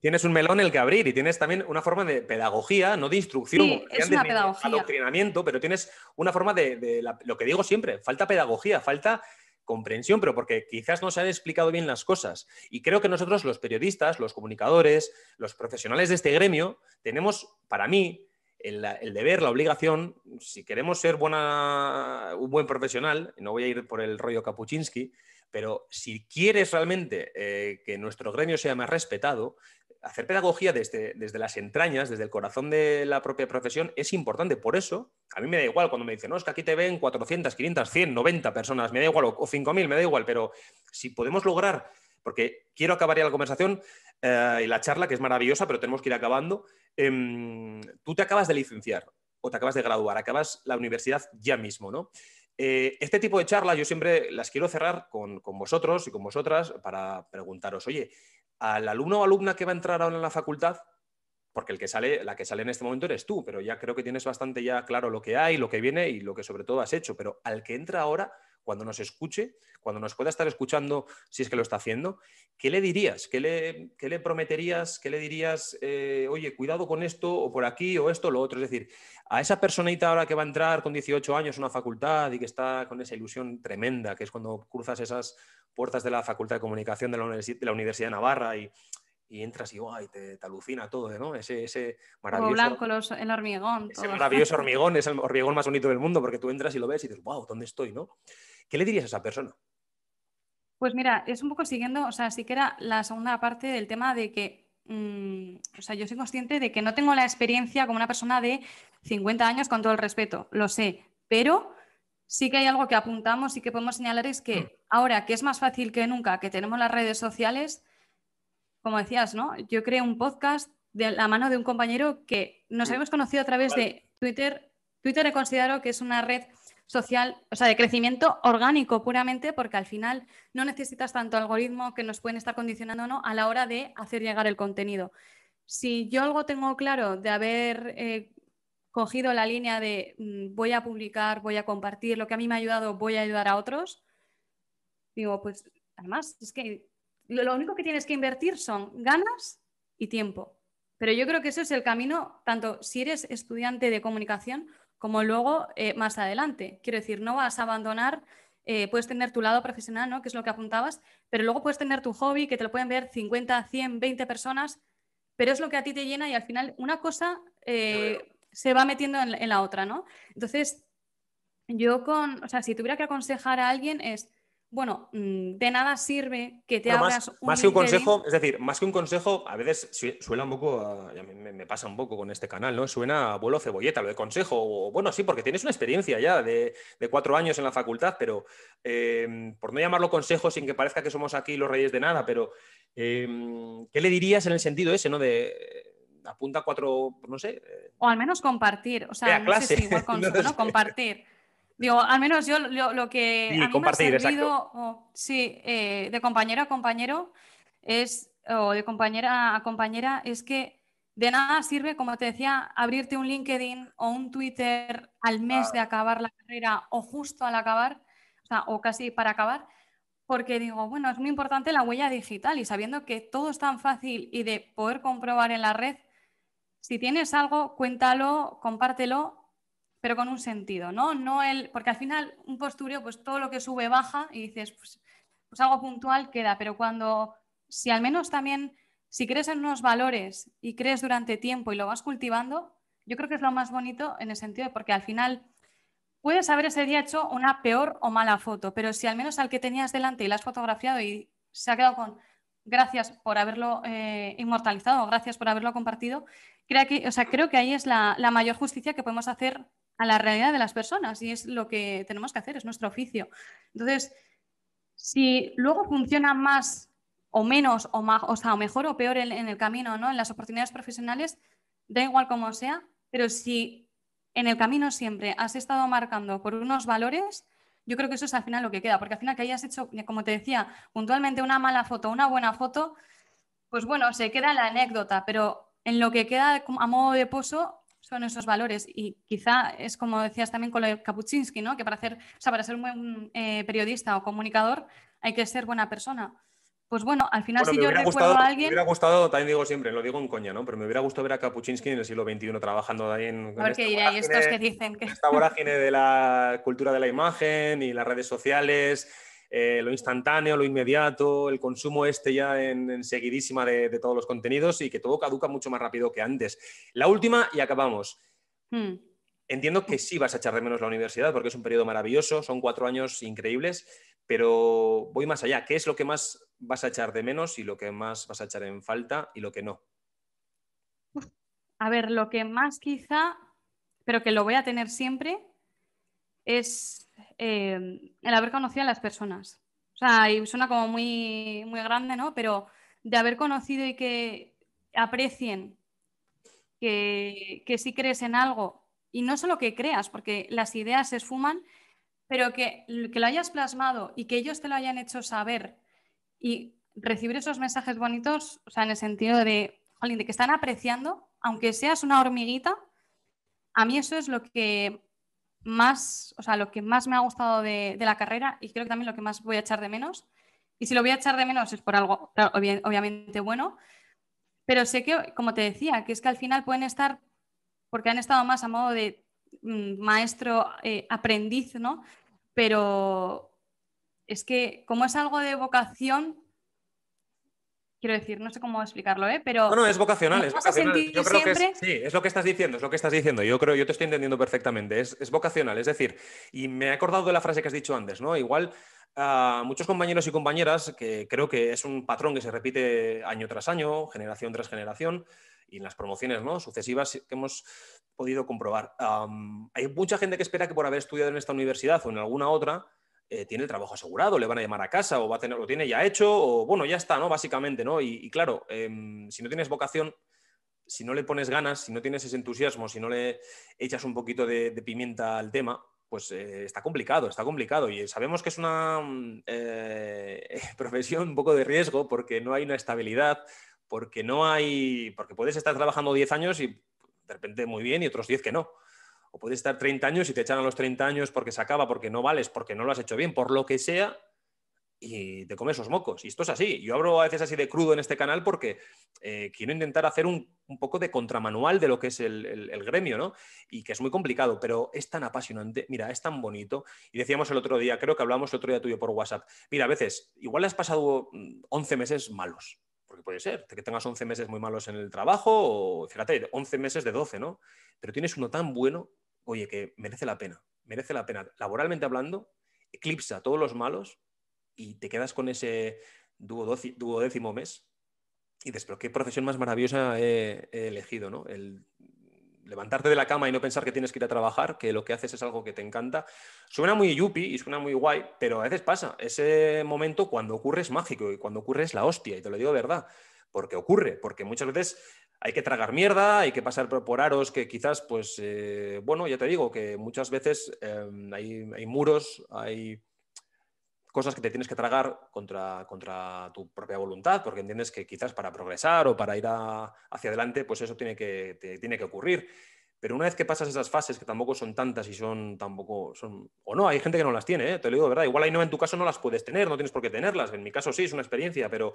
tienes, un, melón el que abrir y tienes también una forma de pedagogía, no de instrucción, sí, es una pedagogía. adoctrinamiento, pero tienes una forma de, lo que digo siempre, falta pedagogía, falta comprensión, pero porque quizás no se han explicado bien las cosas. Y creo que nosotros, los periodistas, los comunicadores, los profesionales de este gremio, tenemos, para mí, el, deber, la obligación, si queremos ser buena, un buen profesional, no voy a ir por el rollo Kapuczynski, pero si quieres realmente eh, que nuestro gremio sea más respetado, hacer pedagogía desde, desde, las entrañas, desde el corazón de la propia profesión, es importante. Por eso, a mí me da igual cuando me dicen, no, es que aquí te ven 400, 500, 100, 90 personas, me da igual, o 5.000, me da igual, pero si podemos lograr, porque quiero acabar ya la conversación eh, y la charla, que es maravillosa, pero tenemos que ir acabando, em, tú te acabas de licenciar o te acabas de graduar, acabas la universidad ya mismo, ¿no? Eh, este tipo de charlas yo siempre las quiero cerrar con, con, vosotros y con vosotras para preguntaros, oye, al alumno o alumna que va a entrar ahora en la facultad, porque el que sale, la que sale en este momento eres tú, pero ya creo que tienes bastante ya claro lo que hay, lo que viene y lo que sobre todo has hecho, pero al que entra ahora, cuando nos escuche, cuando nos pueda estar escuchando, si es que lo está haciendo, ¿qué le dirías? ¿Qué le, le prometerías? ¿Qué le dirías? Eh, oye, cuidado con esto o por aquí o esto o lo otro. Es decir, a esa personita ahora que va a entrar con 18 años a una facultad y que está con esa ilusión tremenda, que es cuando cruzas esas puertas de la Facultad de Comunicación de la, Universidad de Navarra y, entras y te, alucina todo, ¿no? Ese, ese maravilloso. blanco el hormigón. Ese maravilloso hormigón, es el hormigón más bonito del mundo porque tú entras y lo ves y dices, wow, ¿dónde estoy, no? ¿Qué le dirías a esa persona? Pues mira, es un poco siguiendo, o sea, sí que era la segunda parte del tema de que, mm, o sea, yo soy consciente de que no tengo la experiencia como una persona de 50 años con todo el respeto, lo sé, pero sí que hay algo que apuntamos y que podemos señalar es que mm. ahora que es más fácil que nunca, que tenemos las redes sociales, como decías, ¿no? Yo creé un podcast de la mano de un compañero que nos mm. habíamos conocido a través de Twitter. Twitter he considero que es una red social, o sea, de crecimiento orgánico puramente, porque al final no necesitas tanto algoritmo que nos pueden estar condicionando ¿no? a la hora de hacer llegar el contenido. Si yo algo tengo claro de haber eh, cogido la línea de mm, voy a publicar, voy a compartir, lo que a mí me ha ayudado, voy a ayudar a otros, digo, pues además es que lo único que tienes que invertir son ganas y tiempo. Pero yo creo que eso es el camino, tanto si eres estudiante de comunicación como luego eh, más adelante. Quiero decir, no vas a abandonar, eh, puedes tener tu lado profesional, ¿no? que es lo que apuntabas, pero luego puedes tener tu hobby, que te lo pueden ver 50, 100, 20 personas, pero es lo que a ti te llena y al final una cosa eh, se va metiendo en, en, la otra, ¿no? Entonces, yo con, o sea, si tuviera que aconsejar a alguien es bueno, mm, de nada sirve que te abras más, más que un consejo, es decir, más que un consejo, a veces suena un poco, a, me, me, pasa un poco con este canal, ¿no? Suena a abuelo cebolleta, lo de consejo, o, bueno, sí, porque tienes una experiencia ya de, cuatro años en la facultad, pero em, por no llamarlo consejo sin que parezca que somos aquí los reyes de nada, pero em, ¿qué le dirías en el sentido ese, ¿no? De apunta cuatro, no sé. Eh, o al menos compartir, o sea, no sé si igual consejo, ¿no? Compartir. Digo, al menos yo lo, que a mí me ha servido, sí, eh, de compañero a compañero es, o de compañera a compañera, es que de nada sirve, como te decía, abrirte un LinkedIn o un Twitter al mes de acabar la carrera o justo al acabar, o, sea, o casi para acabar, porque digo, bueno, es muy importante la huella digital y sabiendo que todo es tan fácil y de poder comprobar en la red, si tienes algo, cuéntalo, compártelo pero con un sentido, ¿no? no el, porque al final un postureo, pues todo lo que sube baja y dices, pues, pues algo puntual queda, pero cuando, si al menos también, si crees en unos valores y crees durante tiempo y lo vas cultivando, yo creo que es lo más bonito en el sentido de porque al final puedes haber ese día hecho una peor o mala foto, pero si al menos al que tenías delante y la has fotografiado y se ha quedado con gracias por haberlo eh, inmortalizado, gracias por haberlo compartido, creo que, o sea, creo que ahí es la, la mayor justicia que podemos hacer a la realidad de las personas y es lo que tenemos que hacer, es nuestro oficio. Entonces, si luego funciona más o menos, o, más, o, sea, mejor o peor en, el camino, ¿no? en las oportunidades profesionales, da igual como sea, pero si en el camino siempre has estado marcando por unos valores, yo creo que eso es al final lo que queda, porque al final que hayas hecho, como te decía, puntualmente una mala foto, una buena foto, pues bueno, se queda la anécdota, pero en lo que queda a modo de poso son esos valores. Y quizá es como decías también con lo de Kapuczynski, ¿no? que para, hacer, o sea, para ser un buen eh, periodista o comunicador hay que ser buena persona. Pues bueno, al final si yo recuerdo a alguien... Me hubiera gustado, también digo siempre, lo digo en coña, ¿no? Pero me hubiera gustado ver a Kapuczynski en el siglo XXI trabajando ahí en... Ver qué diré, estos que dicen que... Esta vorágine de la cultura de la imagen y las redes sociales eh, lo instantáneo, lo inmediato, el consumo este ya en, seguidísima de, todos los contenidos y que todo caduca mucho más rápido que antes. La última y acabamos. Hmm. Entiendo que sí vas a echar de menos la universidad porque es un periodo maravilloso, son cuatro años increíbles, pero voy más allá. ¿Qué es lo que más vas a echar de menos y lo que más vas a echar en falta y lo que no? A ver, lo que más quizá, pero que lo voy a tener siempre, es Em, el haber conocido a las personas. O sea, y suena como muy, muy grande, ¿no? Pero de haber conocido y que aprecien que, que sí crees en algo y no solo que creas, porque las ideas se esfuman, pero que, que, lo hayas plasmado y que ellos te lo hayan hecho saber y recibir esos mensajes bonitos, o sea, en el sentido de, de que están apreciando, aunque seas una hormiguita, a mí eso es lo que más, o sea, lo que más me ha gustado de, la carrera y creo que también lo que más voy a echar de menos. Y si lo voy a echar de menos es por algo obviamente bueno, pero sé que, como te decía, que es que al final pueden estar, porque han estado más a modo de mm, maestro eh, aprendiz, ¿no? Pero es que como es algo de vocación, Quiero decir, no sé cómo explicarlo, ¿eh? Pero. No, no, es vocacional. Es vocacional. Yo creo que es, sí, es lo que estás diciendo, es lo que estás diciendo. Yo creo, yo te estoy entendiendo perfectamente. Es, es vocacional. Es decir, y me he acordado de la frase que has dicho antes, ¿no? Igual a muchos compañeros y compañeras, que creo que es un patrón que se repite año tras año, generación tras generación, y en las promociones ¿no? sucesivas que hemos podido comprobar. hay mucha gente que espera que por haber estudiado en esta universidad o en alguna otra, eh, tiene el trabajo asegurado, le van a llamar a casa o va a tener, lo tiene ya hecho o bueno, ya está, ¿no? Básicamente, ¿no? Y, claro, em, si no tienes vocación, si no le pones ganas, si no tienes ese entusiasmo, si no le echas un poquito de, pimienta al tema, pues eh, está complicado, está complicado. Y sabemos que es una mm, eh, profesión un poco de riesgo porque no hay una estabilidad, porque no hay. porque puedes estar trabajando 10 años y de repente muy bien y otros 10 que no. O puedes estar 30 años y te echan a los 30 años porque se acaba, porque no vales, porque no lo has hecho bien, por lo que sea, y te comes esos mocos. Y esto es así. Yo abro a veces así de crudo en este canal porque eh, quiero intentar hacer un, poco de contramanual de lo que es el, gremio, ¿no? Y que es muy complicado, pero es tan apasionante. Mira, es tan bonito. Y decíamos el otro día, creo que hablamos el otro día tuyo por WhatsApp. Mira, a veces, igual has pasado 11 mm, meses malos. Porque puede ser, que tengas 11 meses muy malos en el trabajo, o fíjate, 11 meses de 12, ¿no? Pero tienes uno tan bueno, oye, que merece la pena. Merece la pena. Laboralmente hablando, eclipsa todos los malos y te quedas con ese duodécimo mes y dices, pero qué profesión más maravillosa he, elegido, ¿no? El levantarte de la cama y no pensar que tienes que ir a trabajar, que lo que haces es algo que te encanta. Suena muy yuppie y suena muy guay, pero a veces pasa. Ese momento cuando ocurre es mágico y cuando ocurre es la hostia, y te lo digo de verdad, porque ocurre, porque muchas veces hay que tragar mierda, hay que pasar por aros que quizás, pues, eh, bueno, ya te digo que muchas veces em, hay muros, hay cosas que te tienes que tragar contra, contra tu propia voluntad, porque entiendes que quizás para progresar o para ir hacia adelante, pues eso tiene que, tiene que ocurrir. Pero una vez que pasas esas fases, que tampoco son tantas y son tampoco son. O no, hay gente que no las tiene, ¿eh? te lo digo de verdad. Igual ahí no en tu caso no las puedes tener, no tienes por qué tenerlas. En mi caso sí, es una experiencia, pero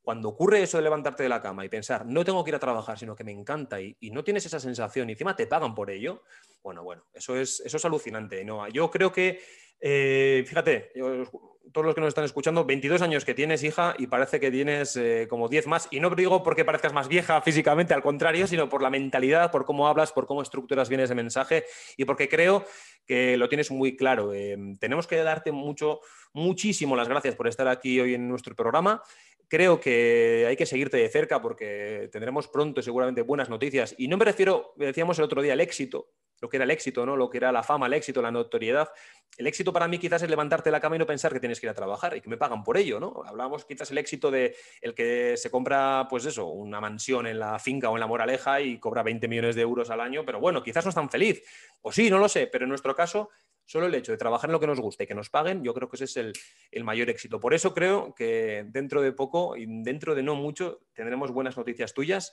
cuando ocurre eso de levantarte de la cama y pensar, no tengo que ir a trabajar, sino que me encanta y, no tienes esa sensación y encima te pagan por ello, bueno, bueno, eso es, eso es alucinante. No, yo creo que, eh, fíjate, yo, todos los que nos están escuchando, 22 años que tienes, hija, y parece que tienes eh, como 10 más. Y no digo porque parezcas más vieja físicamente, al contrario, sino por la mentalidad, por cómo hablas, por cómo estructuras bien ese mensaje y porque creo que lo tienes muy claro. Eh, tenemos que darte mucho, muchísimo las gracias por estar aquí hoy en nuestro programa. Creo que hay que seguirte de cerca porque tendremos pronto seguramente buenas noticias. Y no me refiero, decíamos el otro día, al éxito, lo que era el éxito, ¿no? Lo que era la fama, el éxito, la notoriedad. El éxito para mí quizás es levantarte la cama y no pensar que tienes que ir a trabajar y que me pagan por ello, ¿no? Hablábamos quizás el éxito de el que se compra, pues eso, una mansión en la finca o en la Moraleja y cobra 20 millones de euros al año, pero bueno, quizás no es tan feliz. O sí, no lo sé, pero en nuestro caso, solo el hecho de trabajar en lo que nos guste y que nos paguen, yo creo que ese es el, el mayor éxito. Por eso creo que dentro de poco y dentro de no mucho tendremos buenas noticias tuyas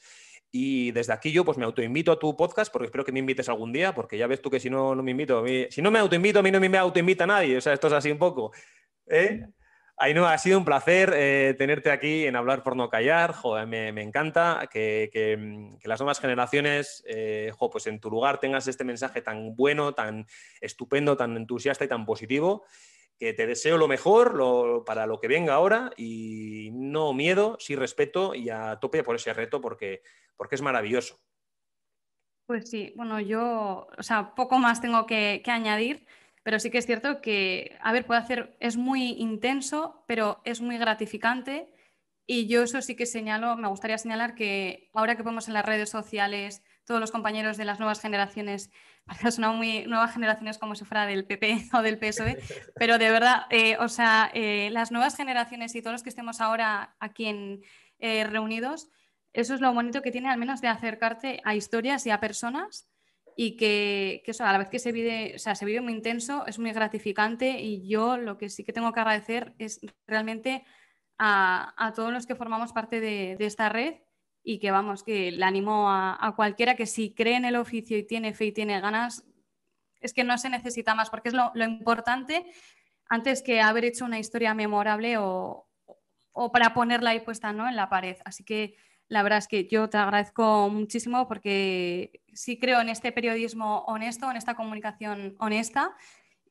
y desde aquí yo pues me autoinvito a tu podcast porque espero que me invites algún día, porque ya ves tú que si no, no me invito, si no me autoinvito, a mí no me autoinvita nadie, o sea, esto es así un poco. ¿eh? No ha sido un placer eh, tenerte aquí en Hablar por no callar, me, encanta que, que, las nuevas generaciones, eh, pues en tu lugar tengas este mensaje tan bueno, tan estupendo, tan entusiasta y tan positivo que te deseo lo mejor para lo que venga ahora y no miedo, sí respeto y a tope por ese reto porque, porque es maravilloso. Pues sí, bueno, yo, o sea, poco más tengo que, añadir, pero sí que es cierto que, a ver, puede hacer, es muy intenso, pero es muy gratificante. Y yo eso sí que señalo, me gustaría señalar que ahora que vemos en las redes sociales todos los compañeros de las nuevas generaciones, son muy nuevas generaciones como si fuera del PP o del PSOE, pero de verdad, eh, o sea, eh, las nuevas generaciones y todos los que estemos ahora aquí en, eh, reunidos, eso es lo bonito que tiene al menos de acercarte a historias y a personas y que, eso, a la vez que se vive, o sea, se vive muy intenso, es muy gratificante y yo lo que sí que tengo que agradecer es realmente a, todos los que formamos parte de esta red y que vamos, que le animo a, cualquiera que si cree en el oficio y tiene fe y tiene ganas, es que no se necesita más, porque es lo, importante antes que haber hecho una historia memorable o, para ponerla ahí puesta ¿no? en la pared. Así que la verdad es que yo te agradezco muchísimo porque sí creo en este periodismo honesto, en esta comunicación honesta.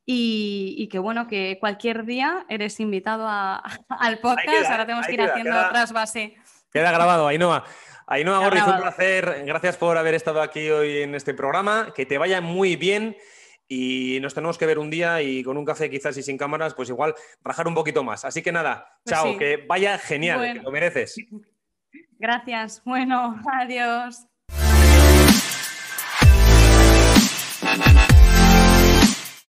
Y, que bueno, que cualquier día eres invitado al podcast. Ahora tenemos que ir haciendo otras bases. Queda grabado, Ainhoa. Ainhoa Gorriz, un placer. Gracias por haber estado aquí hoy en este programa. Que te vaya muy bien y nos tenemos que ver un día y con un café quizás y sin cámaras, pues igual rajar un poquito más. Así que nada, pues chao, que vaya genial, que lo mereces. Gracias. Bueno, adiós.